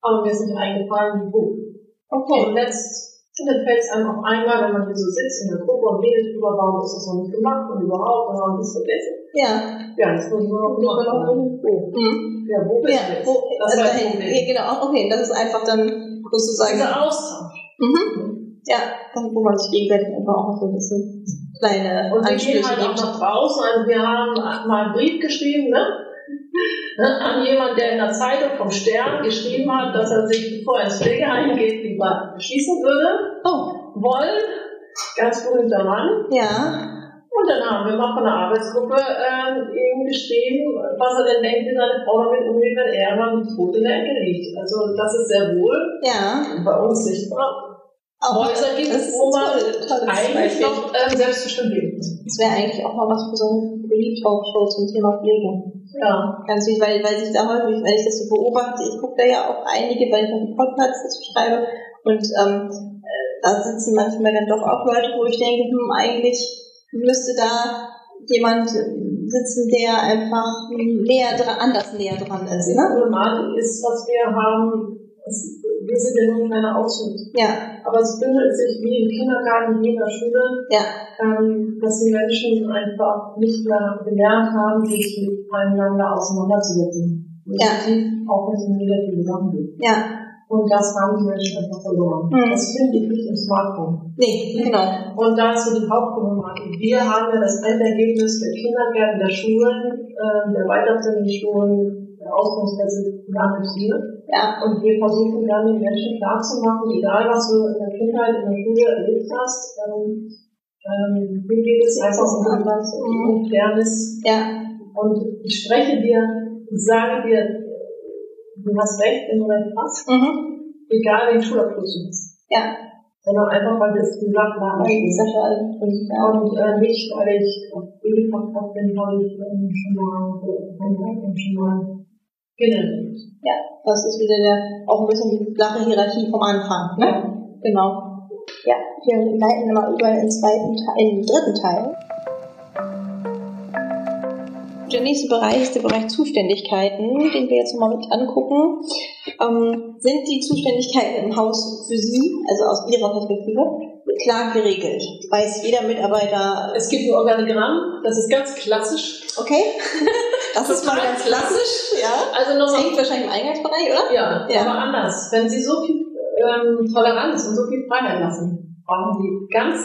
aber ist nicht eingefallen, wo. Okay. Und jetzt fällt es einem auf einmal, wenn man hier so sitzt in der Gruppe und redet drüber, warum ist das noch nicht gemacht und überhaupt, und warum ist das vergessen. Ja. Ja, jetzt muss man noch man noch machen. Wo? Mhm. Ja, wo bist Ja, du jetzt? wo, das also das dahin. Ja, genau, okay, das ist einfach dann sozusagen. Dieser Austausch. Mhm. Ja, wo man sich gegenseitig einfach auch so ein bisschen kleine Und wir gehen halt auch nach draußen. Also wir haben mal einen Brief geschrieben, ne? An jemanden, der in der Zeitung vom Stern geschrieben hat, dass er sich, bevor er ins Pflegeheim geht, lieber schießen würde, Oh, wollen. Ganz berühmter Mann. ja. Und dann haben wir mal von der Arbeitsgruppe ähm, ihm geschrieben, was er denn denkt, wie seine Frau damit umgeht, wenn er mal mit Tod in der Ecke liegt. Also das ist sehr wohl Ja. bei uns sichtbar. Auch gibt es, tolles eigentlich noch ähm, selbstbestimmt leben. Das wäre eigentlich auch mal was für so eine Relief-Talkshow zum Thema Pflege. Ja. Ganz wichtig, weil, weil sich da häufig, wenn ich das so beobachte, ich gucke da ja auch einige, weil ich auch die Podcasts dazu schreibe und ähm, äh, da sitzen manchmal dann doch auch Leute, wo ich denke, hm, eigentlich müsste da jemand sitzen, der einfach näher dran, anders näher dran ist. Die Ne? Problematik ist, was wir haben, wir sind ja nur in einer Ausschnitt. Ja, Aber es bündelt sich wie im Kindergarten, wie in der Schule, ja, ähm, dass die Menschen einfach nicht mehr gelernt haben, sich miteinander auseinanderzusetzen. Positiv, auch wenn es um negative Sachen geht. ja. Und das haben die Menschen einfach verloren. Mhm. Das finde ich nicht im Smartphone. Nee, genau. Und da ist so die Hauptproblematik. Wir haben ja das Endergebnis der Kindergärten, der Schulen, äh, der weiterführenden Schulen, der Ausbildungsplätze nachvollziehen. Ja, Und wir versuchen dann den Menschen klarzumachen, egal was du in der Kindheit, in der Schule erlebt hast, ähm, ähm, hier geht es einfach um anders. um Fairness. ja, Und ich spreche dir, ich sage dir, du hast recht, wenn du recht hast, mhm. egal welchen Schulabschluss du hast. ja. Sondern einfach, weil das gesagt war. Das ist ja ja. Und äh, nicht, weil ich auf Pflegefachkraft bin, habe ich ähm, schon mal, äh, schon mal genannt. Ja, das ist wieder der, auch ein bisschen die flache Hierarchie vom Anfang. Ne? Genau. Ja, wir leiten mal über in den zweiten Teil, in den dritten Teil. Der nächste Bereich ist der Bereich Zuständigkeiten, den wir jetzt mal mit angucken. Ähm, sind die Zuständigkeiten im Haus für Sie, also aus Ihrer Perspektive, klar geregelt? Weiß jeder Mitarbeiter, Es gibt ein Organigramm, das ist ganz klassisch. okay? Das ist mal ganz klassisch, ja. Also Das nochmal hängt wahrscheinlich im Eingangsbereich, oder? Ja, Ja. aber anders. Wenn Sie so viel ähm, Toleranz und so viel Freiheit lassen, brauchen Sie ganz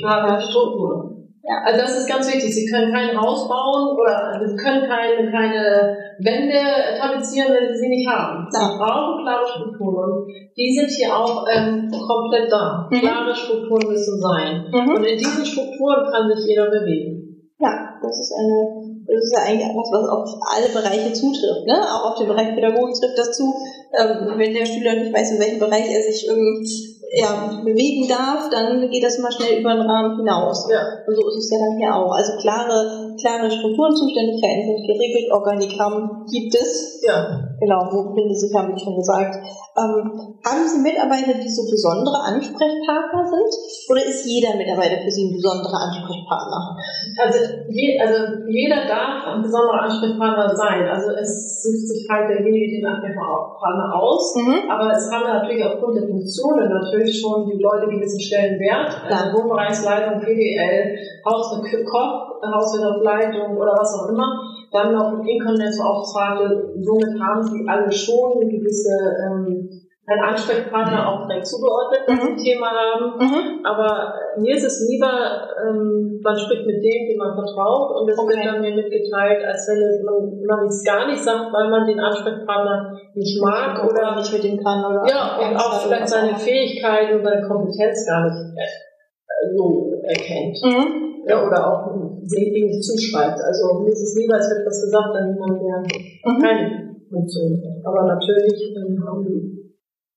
klare Strukturen. Ja. Also das ist ganz wichtig. Sie können kein Haus bauen oder also Sie können keine, keine Wände tapezieren, wenn Sie sie nicht haben. Sie Ja. brauchen klare Strukturen. Und die sind hier auch ähm, komplett da. Mhm. Klare Strukturen müssen sein. Mhm. Und in diesen Strukturen kann sich jeder bewegen. Ja, das ist eine, das ist ja eigentlich etwas, was auf alle Bereiche zutrifft, ne? Auch auf den Bereich Pädagogik trifft das zu. Ähm, wenn der Schüler nicht weiß, in welchem Bereich er sich irgendwie ja, bewegen darf, dann geht das mal schnell über den Rahmen hinaus. Ja. Und so ist es ja dann hier auch. Also klare, klare Strukturen, Zuständigkeiten sind geregelt, Organigramm gibt es. Ja. Genau, wo befinden Sie sich, haben wir schon gesagt. Ähm, haben Sie Mitarbeiter, die so besondere Ansprechpartner sind? Oder ist jeder Mitarbeiter für Sie ein besonderer Ansprechpartner? Also, je, also jeder darf ein besonderer Ansprechpartner sein. Also es sucht sich halt derjenige den Ansprechpartner aus. Mhm. Aber es haben natürlich aufgrund der Funktionen natürlich schon die Leute gewissen Stellenwert. Klar. Also Wohnbereichsleitung, PDL, Hauswirt Kopf, Hauswirt auf Leitung oder was auch immer. Dann noch Inkontinenzbeauftragte. Somit haben sie alle schon eine gewisse ähm, einen Ansprechpartner auch direkt zugeordnet, wenn sie ein Thema haben. Mhm. Aber mir ist es lieber, ähm, man spricht mit dem, dem man vertraut und es Okay. wird dann mir mitgeteilt, als wenn man, man es gar nicht sagt, weil man den Ansprechpartner nicht mag oder nicht mit dem kann oder ja, und auch vielleicht oder seine Fähigkeiten seine Kompetenz gar nicht äh, so erkennt. Mhm. Ja, oder auch sich nicht zuschreibt. Also mir ist es lieber, es wird was gesagt, dann jemand, der Mhm. keine Funktion hat. Aber natürlich ähm, haben die.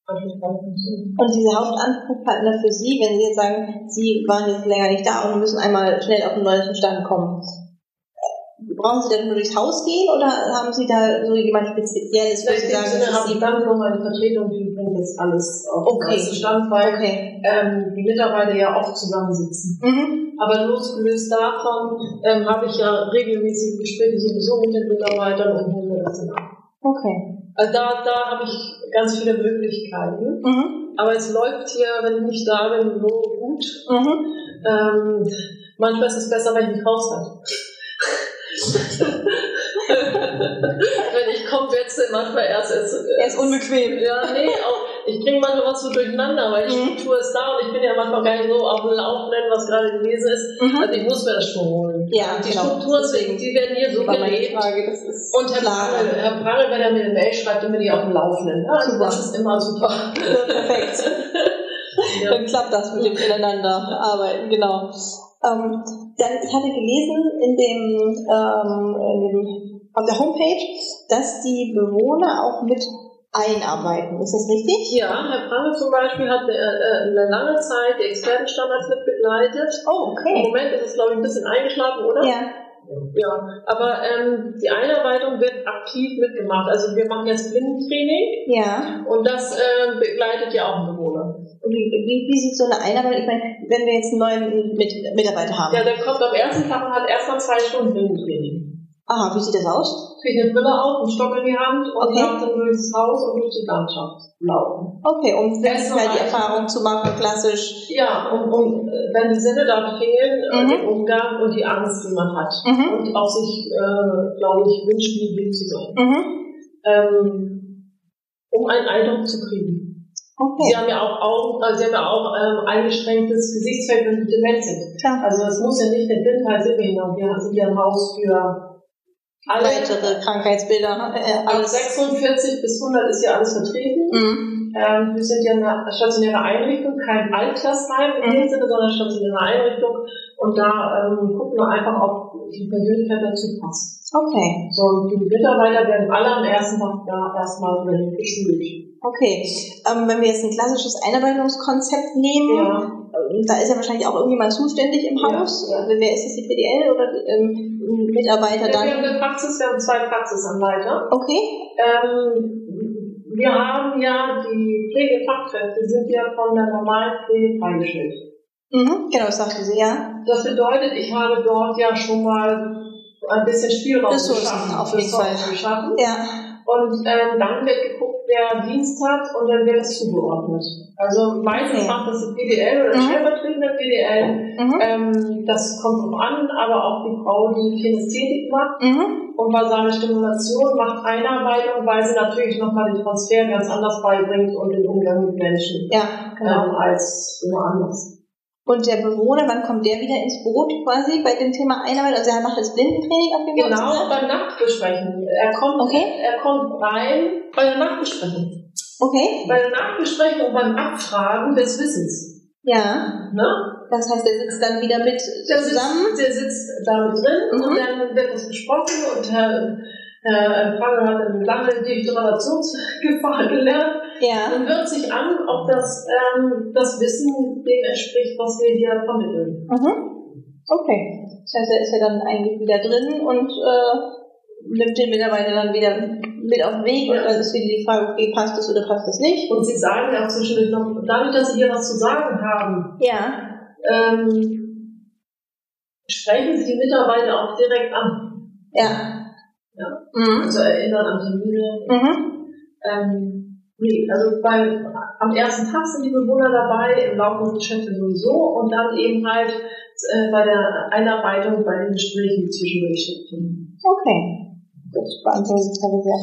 Und diese Hauptansprechpartner für Sie, wenn Sie jetzt sagen, Sie waren jetzt länger nicht da und müssen einmal schnell auf den neuesten Stand kommen, brauchen Sie dann nur durchs Haus gehen oder haben Sie da so jemand Spezielles, wo Sie sagen, Sinne das ist ich Sie? dann noch eine Vertretung, die bringt das alles auf den Okay. neuesten Stand, weil Okay. ähm, die Mitarbeiter ja oft zusammensitzen. Mhm. Aber losgelöst davon ähm, habe ich ja regelmäßige Gespräche sowieso mit den Mitarbeitern und hole das dann ab. Okay. Also da, da habe ich ganz viele Möglichkeiten. Mhm. Aber es läuft hier, wenn ich nicht da bin, so gut. Mhm. Ähm, manchmal ist es besser, wenn ich nicht raus kann. wenn ich komme, werde manchmal erst. erst Er ist unbequem. Ja, nee, auch, ich bringe manchmal was so durcheinander, weil die Mhm. Struktur ist da und ich bin ja manchmal gar nicht so auf dem Laufenden, was gerade gewesen ist. Mhm. Also ich muss mir das schon holen. Ja, die genau. Strukturen, Deswegen die werden hier so gelebt. Frage, das ist Und Herr. Prangel, Herr Prangel, wenn er mir eine Mail schreibt, dann bin ich auf dem Laufenden. Ja, also Super. das ist immer super. Ja, perfekt. Ja. Dann klappt das mit dem Ineinander arbeiten, genau. Ähm, dann, ich hatte gelesen in dem, ähm, in dem, auf der Homepage, dass die Bewohner auch mit einarbeiten. Ist das richtig? Ja, Herr Prangel zum Beispiel hat äh, äh, eine lange Zeit die Expertenstandards mit begleitet. Oh, Im okay. Moment ist es, glaube ich, ein bisschen eingeschlafen, oder? Ja. Ja, aber ähm, die Einarbeitung wird aktiv mitgemacht. Also wir machen jetzt Blindentraining Ja. und das äh, begleitet ja auch einen Bewohner. Und wie, wie, wie sieht so eine Einarbeitung, ich meine, wenn wir jetzt einen neuen mit, Mitarbeiter haben. Ja, der kommt am ersten Tag und hat erstmal zwei Stunden Blindentraining. Aha, wie sieht das aus? Kriegt eine Brille auf, einen Stock in die Hand und Okay. dann durchs Haus und durch die Landschaft laufen. Okay, um Erst mal die Erfahrung zu machen, klassisch. Ja, um, um äh, wenn die Sinne da fehlen, äh, Mhm. den Umgang und die Angst, die man hat. Mhm. Und auch sich, äh, glaube ich, wünscht, wie zu sein. Mhm. Ähm, um einen Eindruck zu kriegen. Okay, Sie haben ja auch Augen, also sie haben ja auch ähm, eingeschränktes Gesichtsfeld, wenn sie dement sind. klar. Also es muss ja nicht eine Blindheit sind wir hier. Wir sind ja im Haus für alle. Weitere Krankheitsbilder, äh, Ab alles. 46 bis 100 ist ja alles vertreten. Mhm. Ähm, wir sind ja eine stationäre Einrichtung, kein Altersheim in Mhm. dem Sinne, sondern stationäre Einrichtung. Und da ähm, gucken wir einfach, ob die Persönlichkeit dazu passt. Okay, So, und die Mitarbeiter werden alle am ersten Tag da erstmal über geschult. okay. Ähm, wenn wir jetzt ein klassisches Einarbeitungskonzept nehmen, Ja. Ähm, da ist ja wahrscheinlich auch irgendjemand zuständig im Ja. Haus. Äh, Wer ist das, die PDL oder die, ähm, Mitarbeiter Ja, wir dann? haben eine Praxis, wir haben zwei Praxisanleiter. Okay, Ähm, wir haben ja die Pflegefachkräfte, die sind ja von der normalen Pflege freigestellt. mhm. genau, das sagten Sie, ja. Das bedeutet, ich habe dort ja schon mal ein bisschen Spielraum Ressourcen, geschaffen, auf jeden Fall. geschaffen. Ja, Und ähm, dann wird geguckt, wer Dienst hat und dann wird es zugeordnet. Also meistens Okay. macht das die PDL oder Mhm. stellvertretende PDL. mhm. Ähm, das kommt drauf an, aber auch die Frau, die Kinästhetik macht Mhm. und basale Stimulation macht Einarbeitung, weil sie natürlich nochmal den Transfer ganz anders beibringt und den Umgang mit Menschen ja, genau. ähm, als woanders. Und der Bewohner, wann kommt der wieder ins Boot quasi bei dem Thema Einarbeitung? Also er macht das Blindentraining auf dem Genau, beim Nachtbesprechen. Er kommt, Okay. er kommt rein bei der Nachbesprechung. Okay, Bei der Nachbesprechung, beim Abfragen des Wissens. ja. Ne? Das heißt, er sitzt dann wieder mit Der zusammen. sitzt, der sitzt da mit drin Mhm. und dann wird das besprochen und Herr, Herr Pfanne hat eine lange Dehydratationsgefahr gelernt. Ja. und hört sich an, ob das, ähm, das Wissen dem entspricht, was wir hier vermitteln. Mhm. Okay. Das heißt, er ist ja dann eigentlich wieder drin und äh, nimmt den Mitarbeiter dann wieder mit auf den Weg und dann ist wieder die Frage, okay, passt das oder passt das nicht? Und sie sagen ja auch zwischendurch noch, dadurch, dass sie hier was zu sagen haben, Ja. ähm, sprechen sie die Mitarbeiter auch direkt an. Ja. Ja. Mhm. Also erinnern an Termine. Mhm. Ähm, nee, also bei, am ersten Tag sind die Bewohner dabei, im Laufe des Geschäfts sowieso und dann eben halt äh, bei der Einarbeitung, bei den Gesprächen zwischendurch stattfinden. Okay. Das beantwortet die Frage sehr.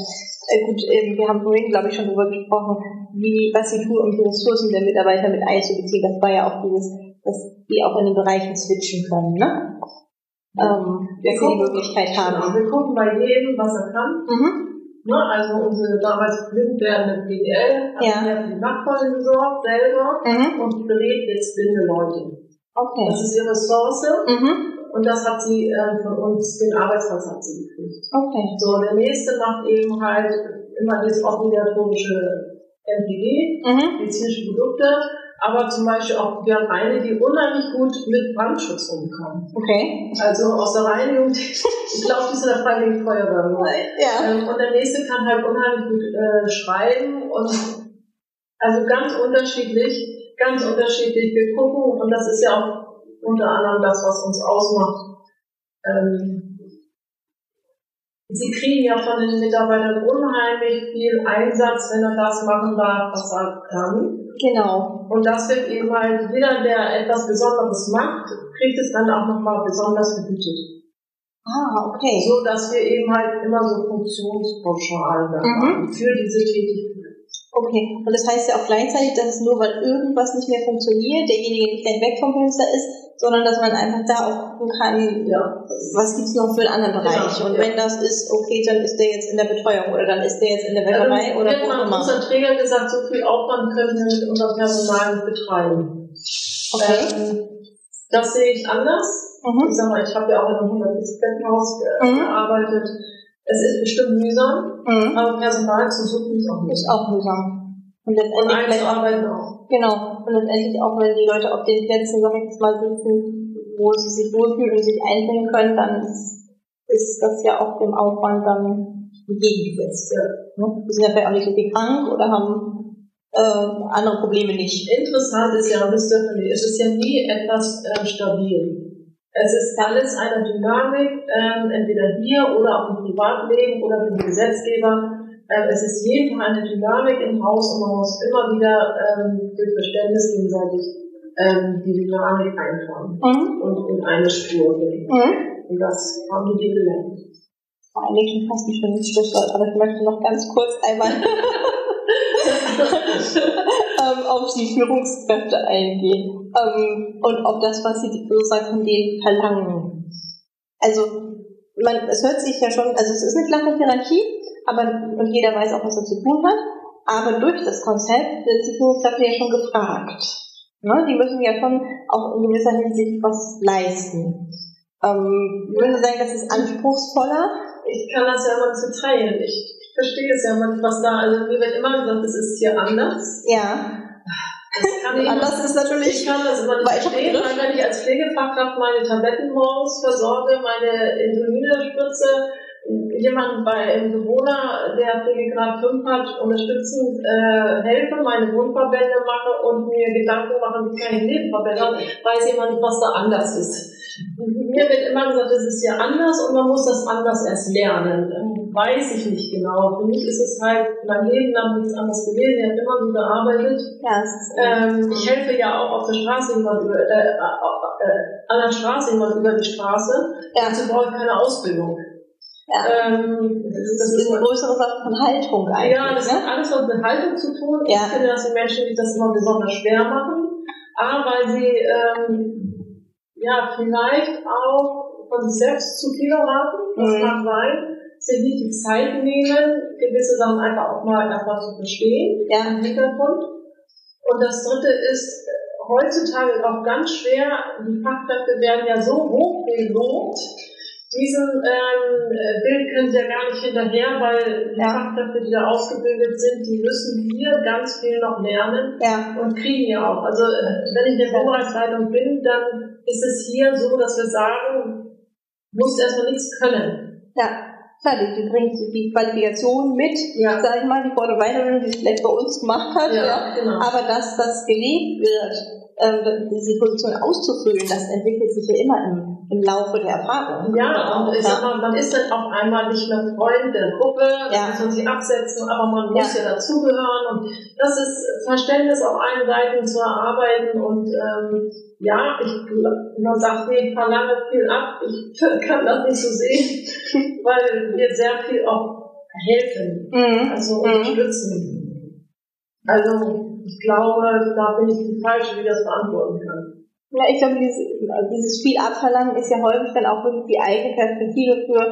Äh, gut, ähm, wir haben vorhin, glaube ich, schon darüber gesprochen, wie, was sie tun, um die Ressourcen der Mitarbeiter mit einzubeziehen. Das war ja auch dieses, dass die auch in den Bereichen switchen können, ne? Ähm, dass sie die Möglichkeit haben. wir gucken bei jedem, was er kann. Mhm. Ne? Also unsere damals blind werdende BDL hat Ja. ja für die Nachbarin gesorgt, selber, Mhm. und berät jetzt blinde Leute. Okay. Das ist ihre Ressource Mhm. und das hat sie äh, von uns, den Arbeitsplatz hat sie gekriegt. Okay. So, der nächste macht eben halt immer das obligatorische MPG, Mhm. medizinische Produkte, aber zum Beispiel auch, wir haben eine, die unheimlich gut mit Brandschutz umkommt. Okay. Also aus der Reinigung, ich glaube, die ist in der Freiwilligen Feuerwehr. Ja. Ähm, und der nächste kann halt unheimlich gut äh, schreiben und also ganz unterschiedlich, ganz unterschiedlich. Wir gucken, und das ist ja auch unter anderem das, was uns ausmacht. Ähm, Sie kriegen ja von den Mitarbeitern unheimlich viel Einsatz, wenn er das machen darf, was er kann. Genau. Und das wird eben halt, jeder, der etwas Besonderes macht, kriegt es dann auch nochmal besonders vergütet. Ah, okay. So, dass wir eben halt immer so Funktionspauschalen dann Mhm. haben für diese Tätigkeit. Okay. Und das heißt ja auch gleichzeitig, dass es nur weil irgendwas nicht mehr funktioniert, derjenige nicht gleich weg vom Fenster ist, sondern dass man einfach da auch gucken kann, Ja. was gibt's noch für einen anderen Bereich. Genau, und ja. wenn das ist, okay, dann ist der jetzt in der Betreuung oder dann ist der jetzt in der Bäckerei Also, oder wo haben immer. unseren Träger gesagt, so viel Aufwand können wir mit unserem Personal nicht betreiben. Okay. Ähm, das sehe ich anders. Mhm. Ich sag mal, ich habe ja auch in einem 100 Bettenhaus äh, Mhm. Es ist bestimmt mühsam, Mhm. aber Personal zu suchen ist auch Ist mühsam. auch mühsam. Und Und letztendlich auch, einzuarbeiten auch. genau. Und letztendlich auch, wenn die Leute auf den Plätzen, sag ich jetzt mal, sitzen, wo sie sich wohlfühlen und sich einbringen können, dann ist, ist das ja auch dem Aufwand dann entgegengesetzt. Ja. Ne? Die sind ja vielleicht auch nicht so viel krank oder haben äh, andere Probleme nicht. Interessant ist ja. Stephanie, es ist ja nie etwas äh, stabil. Es ist alles eine Dynamik, ähm, entweder hier oder auch im Privatleben oder mit dem Gesetzgeber. Ähm, es ist jeden Tag eine Dynamik im Haus und man muss immer wieder ähm, durch Verständnis gegenseitig ähm, die Dynamik einfangen Mhm. und in eine Spur bringen. Mhm. Und das haben die gelernt. war eigentlich schon fast ein schönes Schlusswort, aber ich möchte noch ganz kurz einmal ähm, auf die Führungskräfte eingehen ähm, und auf das, was sie sozusagen von denen verlangen. Also man, es hört sich ja schon, also es ist eine flache Hierarchie, aber und jeder weiß auch, was er zu tun hat. Aber durch das Konzept wird die Führungskräfte ja schon gefragt. Ne? Die müssen ja schon auch in gewisser Hinsicht was leisten. Ähm, würden Sie sagen, das ist anspruchsvoller? Ich kann das ja immer zu teilen. Ich, ich verstehe es ja manchmal, was da, also mir wird immer gesagt, es ist hier anders. Ja. Das kann ich Anders ist natürlich. Ich kann das immer nicht ich verstehen, weil wenn ich als Pflegefachkraft meine Tabletten morgens versorge, meine Insuline spritze, jemanden bei einem Bewohner, der Pflegegrad 5 hat, unterstützend äh, helfe, meine Wundverbände mache und mir Gedanken mache, wie kann ich Leben verbessern, weiß jemand nicht, was da anders ist. Mir wird immer gesagt, das ist ja anders und man muss das anders erst lernen. Weiß ich nicht genau. Für mich ist es halt mein Leben lang nichts anderes gewesen. Ich habe immer so gearbeitet. Ja, Ähm, ich helfe ja auch auf der Straße jemand über, äh, äh, äh, an der Straße jemand über die Straße. ja, Dazu brauche ich keine Ausbildung. ja. Ähm, Das ist eine größere Sache von Haltung eigentlich. ja, das ne? hat alles was mit Haltung zu tun. Ja. Ich finde, dass die Menschen sich das immer besonders schwer machen. A, weil sie ähm, ja vielleicht auch von sich selbst zu viel erwarten. Das Mhm. mag sein. Sie nicht die Zeit nehmen, gewisse Sachen einfach auch mal einfach zu verstehen ja. im Hintergrund. Und das dritte ist, heutzutage auch ganz schwer, die Fachkräfte werden ja so hoch gelobt, diesem ähm, Bild können sie ja gar nicht hinterher, weil die Ja. Fachkräfte, die da ausgebildet sind, die müssen hier ganz viel noch lernen Ja, und kriegen ja auch. Also wenn ich in der Vorbereitungsleitung bin, dann ist es hier so, dass wir sagen, musst erstmal nichts können. ja. Klar, die, bringt die Qualifikation mit, Ja. sag ich mal, die Weiterbildung, die sie vielleicht bei uns gemacht hat, ja. genau. Aber dass das gelebt wird, ähm, diese Position auszufüllen, das entwickelt sich ja immer im, im Laufe der Erfahrung. Ja, und ich sag mal, man ist dann auf einmal nicht mehr Freund der Gruppe, Ja. muss man sich absetzen, aber man muss ja, dazugehören und das ist Verständnis auf allen Seiten zu erarbeiten und ähm, ja, ich, man sagt, nee, ich verlange viel ab, ich kann das nicht so sehen, weil wir sehr viel auch helfen, Mhm. also Mhm. unterstützen. Also ich glaube, da bin ich die Falsche, die das beantworten kann. Ja, ich glaube, dieses, dieses viel abverlangen ist ja häufig dann auch wirklich die eigene Perspektive für,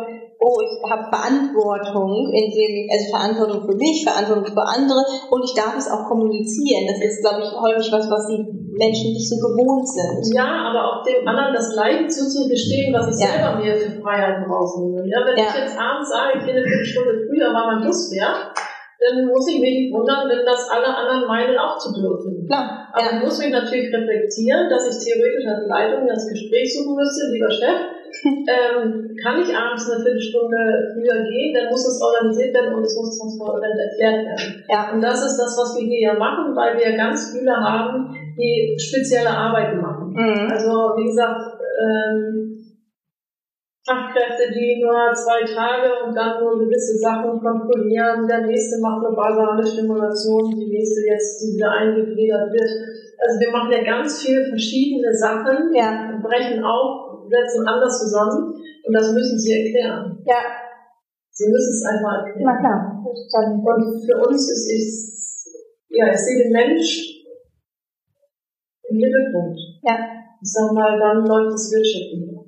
oh, ich habe Verantwortung, indem ich, also Verantwortung für mich, Verantwortung für andere und ich darf es auch kommunizieren. Das ist, glaube ich, häufig was, was die Menschen nicht so gewohnt sind. Ja, aber auch dem anderen das Gleiche zuzugestehen, was ich Ja. selber mir für Freiheiten rausnehme. Ja, wenn Ja. ich jetzt abends sage, ich gehe eine Viertelstunde früher, weil mein Bus fährt, dann muss ich mich nicht wundern, wenn das alle anderen meinen, auch zu dürfen. Klar, Aber ja. ich muss mich natürlich reflektieren, dass ich theoretisch als Leitung das Gespräch suchen müsste, lieber Chef. ähm, kann ich abends eine Viertelstunde früher gehen, dann muss es organisiert werden und es muss transparent erklärt werden. Ja. Und das ist das, was wir hier ja machen, weil wir ganz viele haben, die spezielle Arbeiten machen. Mhm. Also wie gesagt, ähm, Fachkräfte, die nur zwei Tage und dann nur gewisse Sachen kontrollieren. Der nächste macht eine basale Stimulation, die nächste jetzt, die wieder eingegliedert wird. Also wir machen ja ganz viele verschiedene Sachen, Ja, brechen auf, setzen anders zusammen und das müssen sie erklären. ja, Sie müssen es einfach erklären. na klar. Und für uns ist es, ja, ich sehe den Mensch im Mittelpunkt. ja. Ich sag mal, dann läuft das Wirtschaften.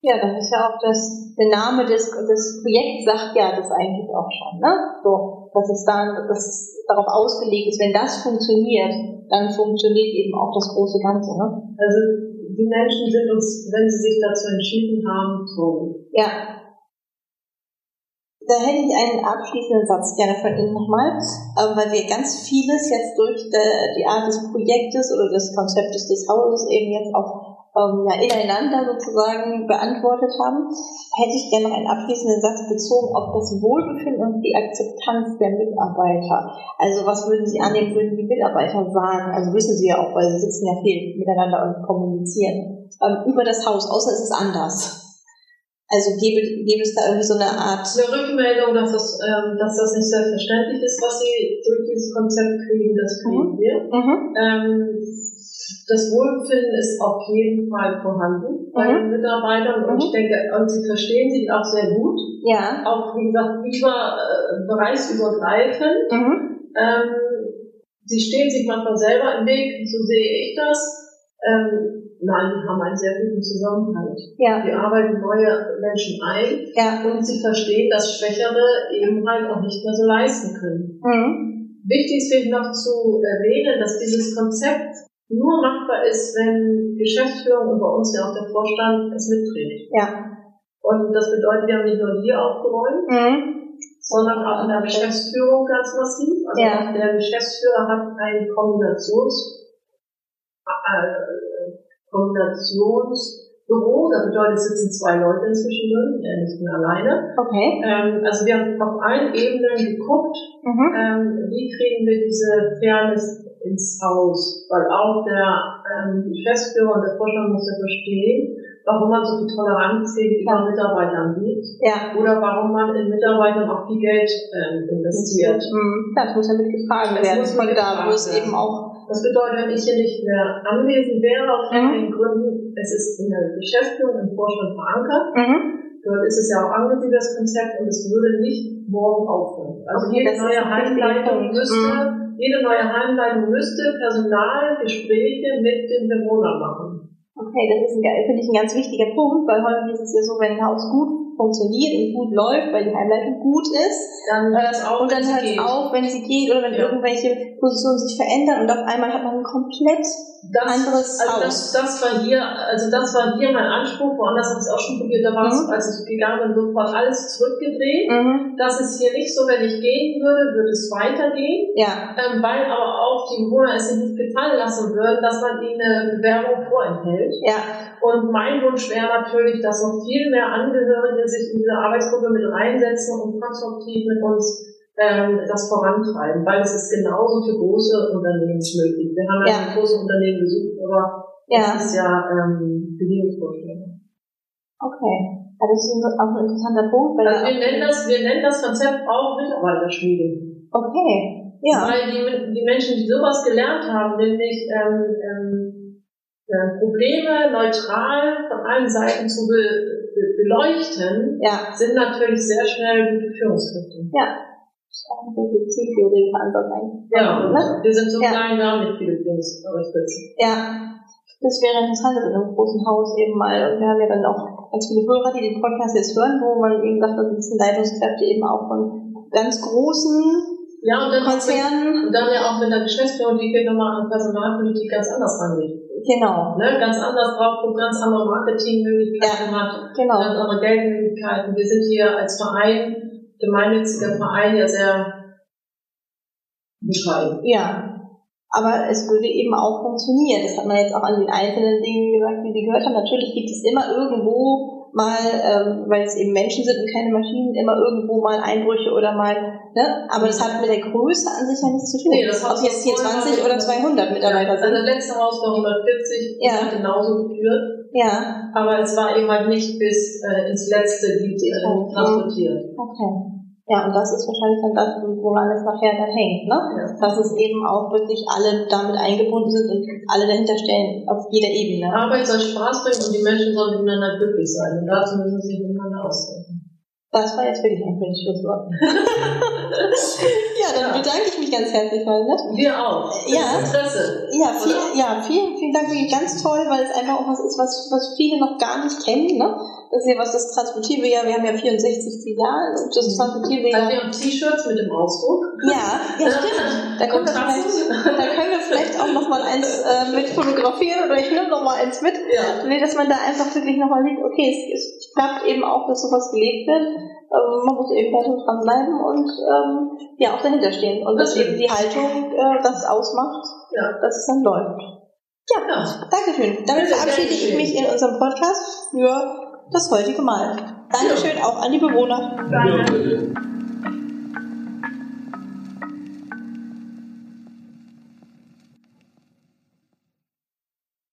Ja, das ist ja auch das, der Name des, des Projekts sagt ja das eigentlich auch schon, ne? So, dass es dann, dass es darauf ausgelegt ist, wenn das funktioniert, dann funktioniert eben auch das große Ganze, ne? Also die Menschen sind uns, wenn sie sich dazu entschieden haben, so. Ja. Da hätte ich einen abschließenden Satz gerne von Ihnen nochmal, ähm, weil wir ganz vieles jetzt durch de- die Art des Projektes oder des Konzeptes des Hauses eben jetzt auch ähm, ja, ineinander sozusagen beantwortet haben, hätte ich gerne noch einen abschließenden Satz bezogen auf das Wohlbefinden und die Akzeptanz der Mitarbeiter. Also was würden Sie annehmen, würden die Mitarbeiter sagen? Also wissen Sie ja auch, weil Sie sitzen ja viel miteinander und kommunizieren ähm, über das Haus, außer es ist anders. Also gäbe, gäbe es da irgendwie so eine Art, Eine Rückmeldung, dass das, ähm, dass das nicht selbstverständlich ist, was sie durch dieses Konzept kriegen, das kriegen wir. mhm. Das Wohlbefinden ist auf jeden Fall vorhanden bei Mhm. den Mitarbeitern und Mhm. ich denke, und sie verstehen sich auch sehr gut. ja, Auch, wie gesagt, über, äh, bereichsübergreifend. mhm. Ähm, sie stehen sich manchmal selber im Weg, so sehe ich das. Ähm, nein, die haben einen sehr guten Zusammenhalt. ja, Wir arbeiten neue Menschen ein ja, und sie verstehen, dass Schwächere eben halt auch nicht mehr so leisten können. mhm. Wichtig ist vielleicht noch zu erwähnen, dass dieses Konzept nur machbar ist, wenn Geschäftsführung und bei uns ja auch der Vorstand es mitträgt. ja, Und das bedeutet, wir haben nicht nur hier aufgeräumt, mhm. sondern auch in der Geschäftsführung ganz massiv. Also Ja. der Geschäftsführer hat ein Kombinations, äh, Kombinationsbüro, das bedeutet, es sitzen zwei Leute inzwischen drin, er nicht mehr alleine. okay, Ähm, also wir haben auf allen Ebenen geguckt, mhm. ähm, wie kriegen wir diese Fairness ins Haus, weil auch der ähm, Geschäftsführer und der Vorstand muss ja verstehen, warum man so viel Toleranz gegenüber Mitarbeitern gibt ja, oder warum man in Mitarbeitern auch viel Geld ähm, investiert. mhm. das muss ja mitgetragen Das werden muss von da, wo es eben auch, Das bedeutet, wenn ich hier nicht mehr anwesend wäre, aus Mhm. Gründen, es ist in der Geschäftsführung, im Vorstand verankert, mhm. dort ist es ja auch angesiedelt, das Konzept, und es würde nicht morgen aufhören. Also Okay, jede neue Heimleitung müsste, Mhm. jede neue Heimleitung müsste Personalgespräche mit den Bewohnern machen. Okay, das ist finde ich ein ganz wichtiger Punkt, weil häufig ist es ja so, wenn ein Haus gut funktioniert und gut läuft, weil die Heimleitung gut ist. Dann hört es auf, Und dann wenn sie hört es geht. auf, wenn sie geht oder wenn Ja. irgendwelche Positionen sich verändern und auf einmal hat man ein komplett das, anderes also Haus. das, das war hier, also das war hier mein Anspruch, woanders habe ich es auch schon probiert, da war es, Mhm. als ich gegangen bin, sofort alles zurückgedreht. Mhm. Das ist hier nicht so, wenn ich gehen würde, würde es weitergehen, Ja, ähm, weil aber auch die Bewohner es sich nicht gefallen lassen würden, dass man ihnen eine Bewerbung vorenthält. ja, Und mein Wunsch wäre natürlich, dass noch viel mehr Angehörige sich in diese Arbeitsgruppe mit reinsetzen und konstruktiv mit uns ähm, das vorantreiben, weil es ist genauso für große Unternehmen möglich. Wir haben ja, Ja. große Unternehmen besucht, aber ja, das ist ja ähm, Bedingungsvorschläge. okay. Ja, das ist auch ein interessanter Punkt, weil Also wir nennen das, wir nennen das Konzept auch Mitarbeiterschmiede. okay, ja, Weil die, die Menschen, die sowas gelernt haben, nämlich ähm, ähm, äh, Probleme neutral von allen Seiten zu be, beleuchten, ja, sind natürlich sehr schnell gute Führungskräfte. das ist auch ein bisschen Zieltheorie Verantwortung eigentlich. Ja, Ne? wir sind so Ja. klein, wir haben nicht viele Führungskräfte. Ja, das wäre interessant in einem großen Haus eben mal. Und wir haben ja dann auch ganz viele Hörer, die den Podcast jetzt hören, wo man eben sagt, das sind Leitungskräfte eben auch von ganz großen Ja, und dann, auch mit, Konzernen. und dann ja auch mit der Geschäftsführung, die wir nochmal an Personalpolitik ganz anders rangeht. Genau, Ne? Ganz anders drauf, guckt, ganz andere Marketingmöglichkeiten hat, genau. ganz andere Geldmöglichkeiten. Wir sind hier als Verein, gemeinnütziger Verein, ja sehr bescheiden. Ja. Aber es würde eben auch funktionieren. Das hat man jetzt auch an den einzelnen Dingen gesagt, die Sie gehört haben. Natürlich gibt es immer irgendwo mal, ähm, weil es eben Menschen sind und keine Maschinen, immer irgendwo mal Einbrüche oder mal, ne? Aber das hat mit der Größe an sich ja nichts zu tun. Nee, das Ob jetzt hier voll 20 oder 200 Mitarbeiter Also das sind. letzte Haus war 140, Ja. hat genauso geführt, Ja, aber es war eben halt nicht bis äh, ins letzte Glied äh, transportiert. okay. Ja, und das ist wahrscheinlich dann das, woran es nachher dann hängt, ne? Ja. Dass es eben auch wirklich alle damit eingebunden sind und alle dahinter stellen, auf jeder Ebene. Arbeit soll Spaß bringen und die Menschen sollen miteinander glücklich sein. Und dazu müssen sie miteinander aushelfen. Das war jetzt wirklich ein schönes Schlusswort. ja, dann Ja. bedanke ich mich ganz herzlich. Ne? Wir auch. Ja. Interesse. Ja, viel, ja, vielen, vielen Dank, wirklich ganz toll, weil es einfach auch was ist, was, was viele noch gar nicht kennen. Ne? Das ist ja was das Transportive ja, wir haben ja 64 Filialen und das Transportive Also ja. wir haben T-Shirts mit dem Ausdruck. Ja, ja, stimmt. Da können wir vielleicht, da können wir vielleicht auch noch mal eins äh, mit fotografieren oder ich nehme noch mal eins mit. Ja. Nee, dass man da einfach wirklich nochmal sieht, okay, es, es klappt eben auch, dass sowas gelebt wird. Ähm, man muss eben so dranbleiben und ähm, ja, auch dahinter stehen. Und dass eben die Haltung äh, das ausmacht, Ja. dass es dann läuft. Ja, Ja. Dankeschön. Damit Bitte, verabschiede ich mich in unserem Podcast für das heutige Mal. Dankeschön auch an die Bewohner. Danke.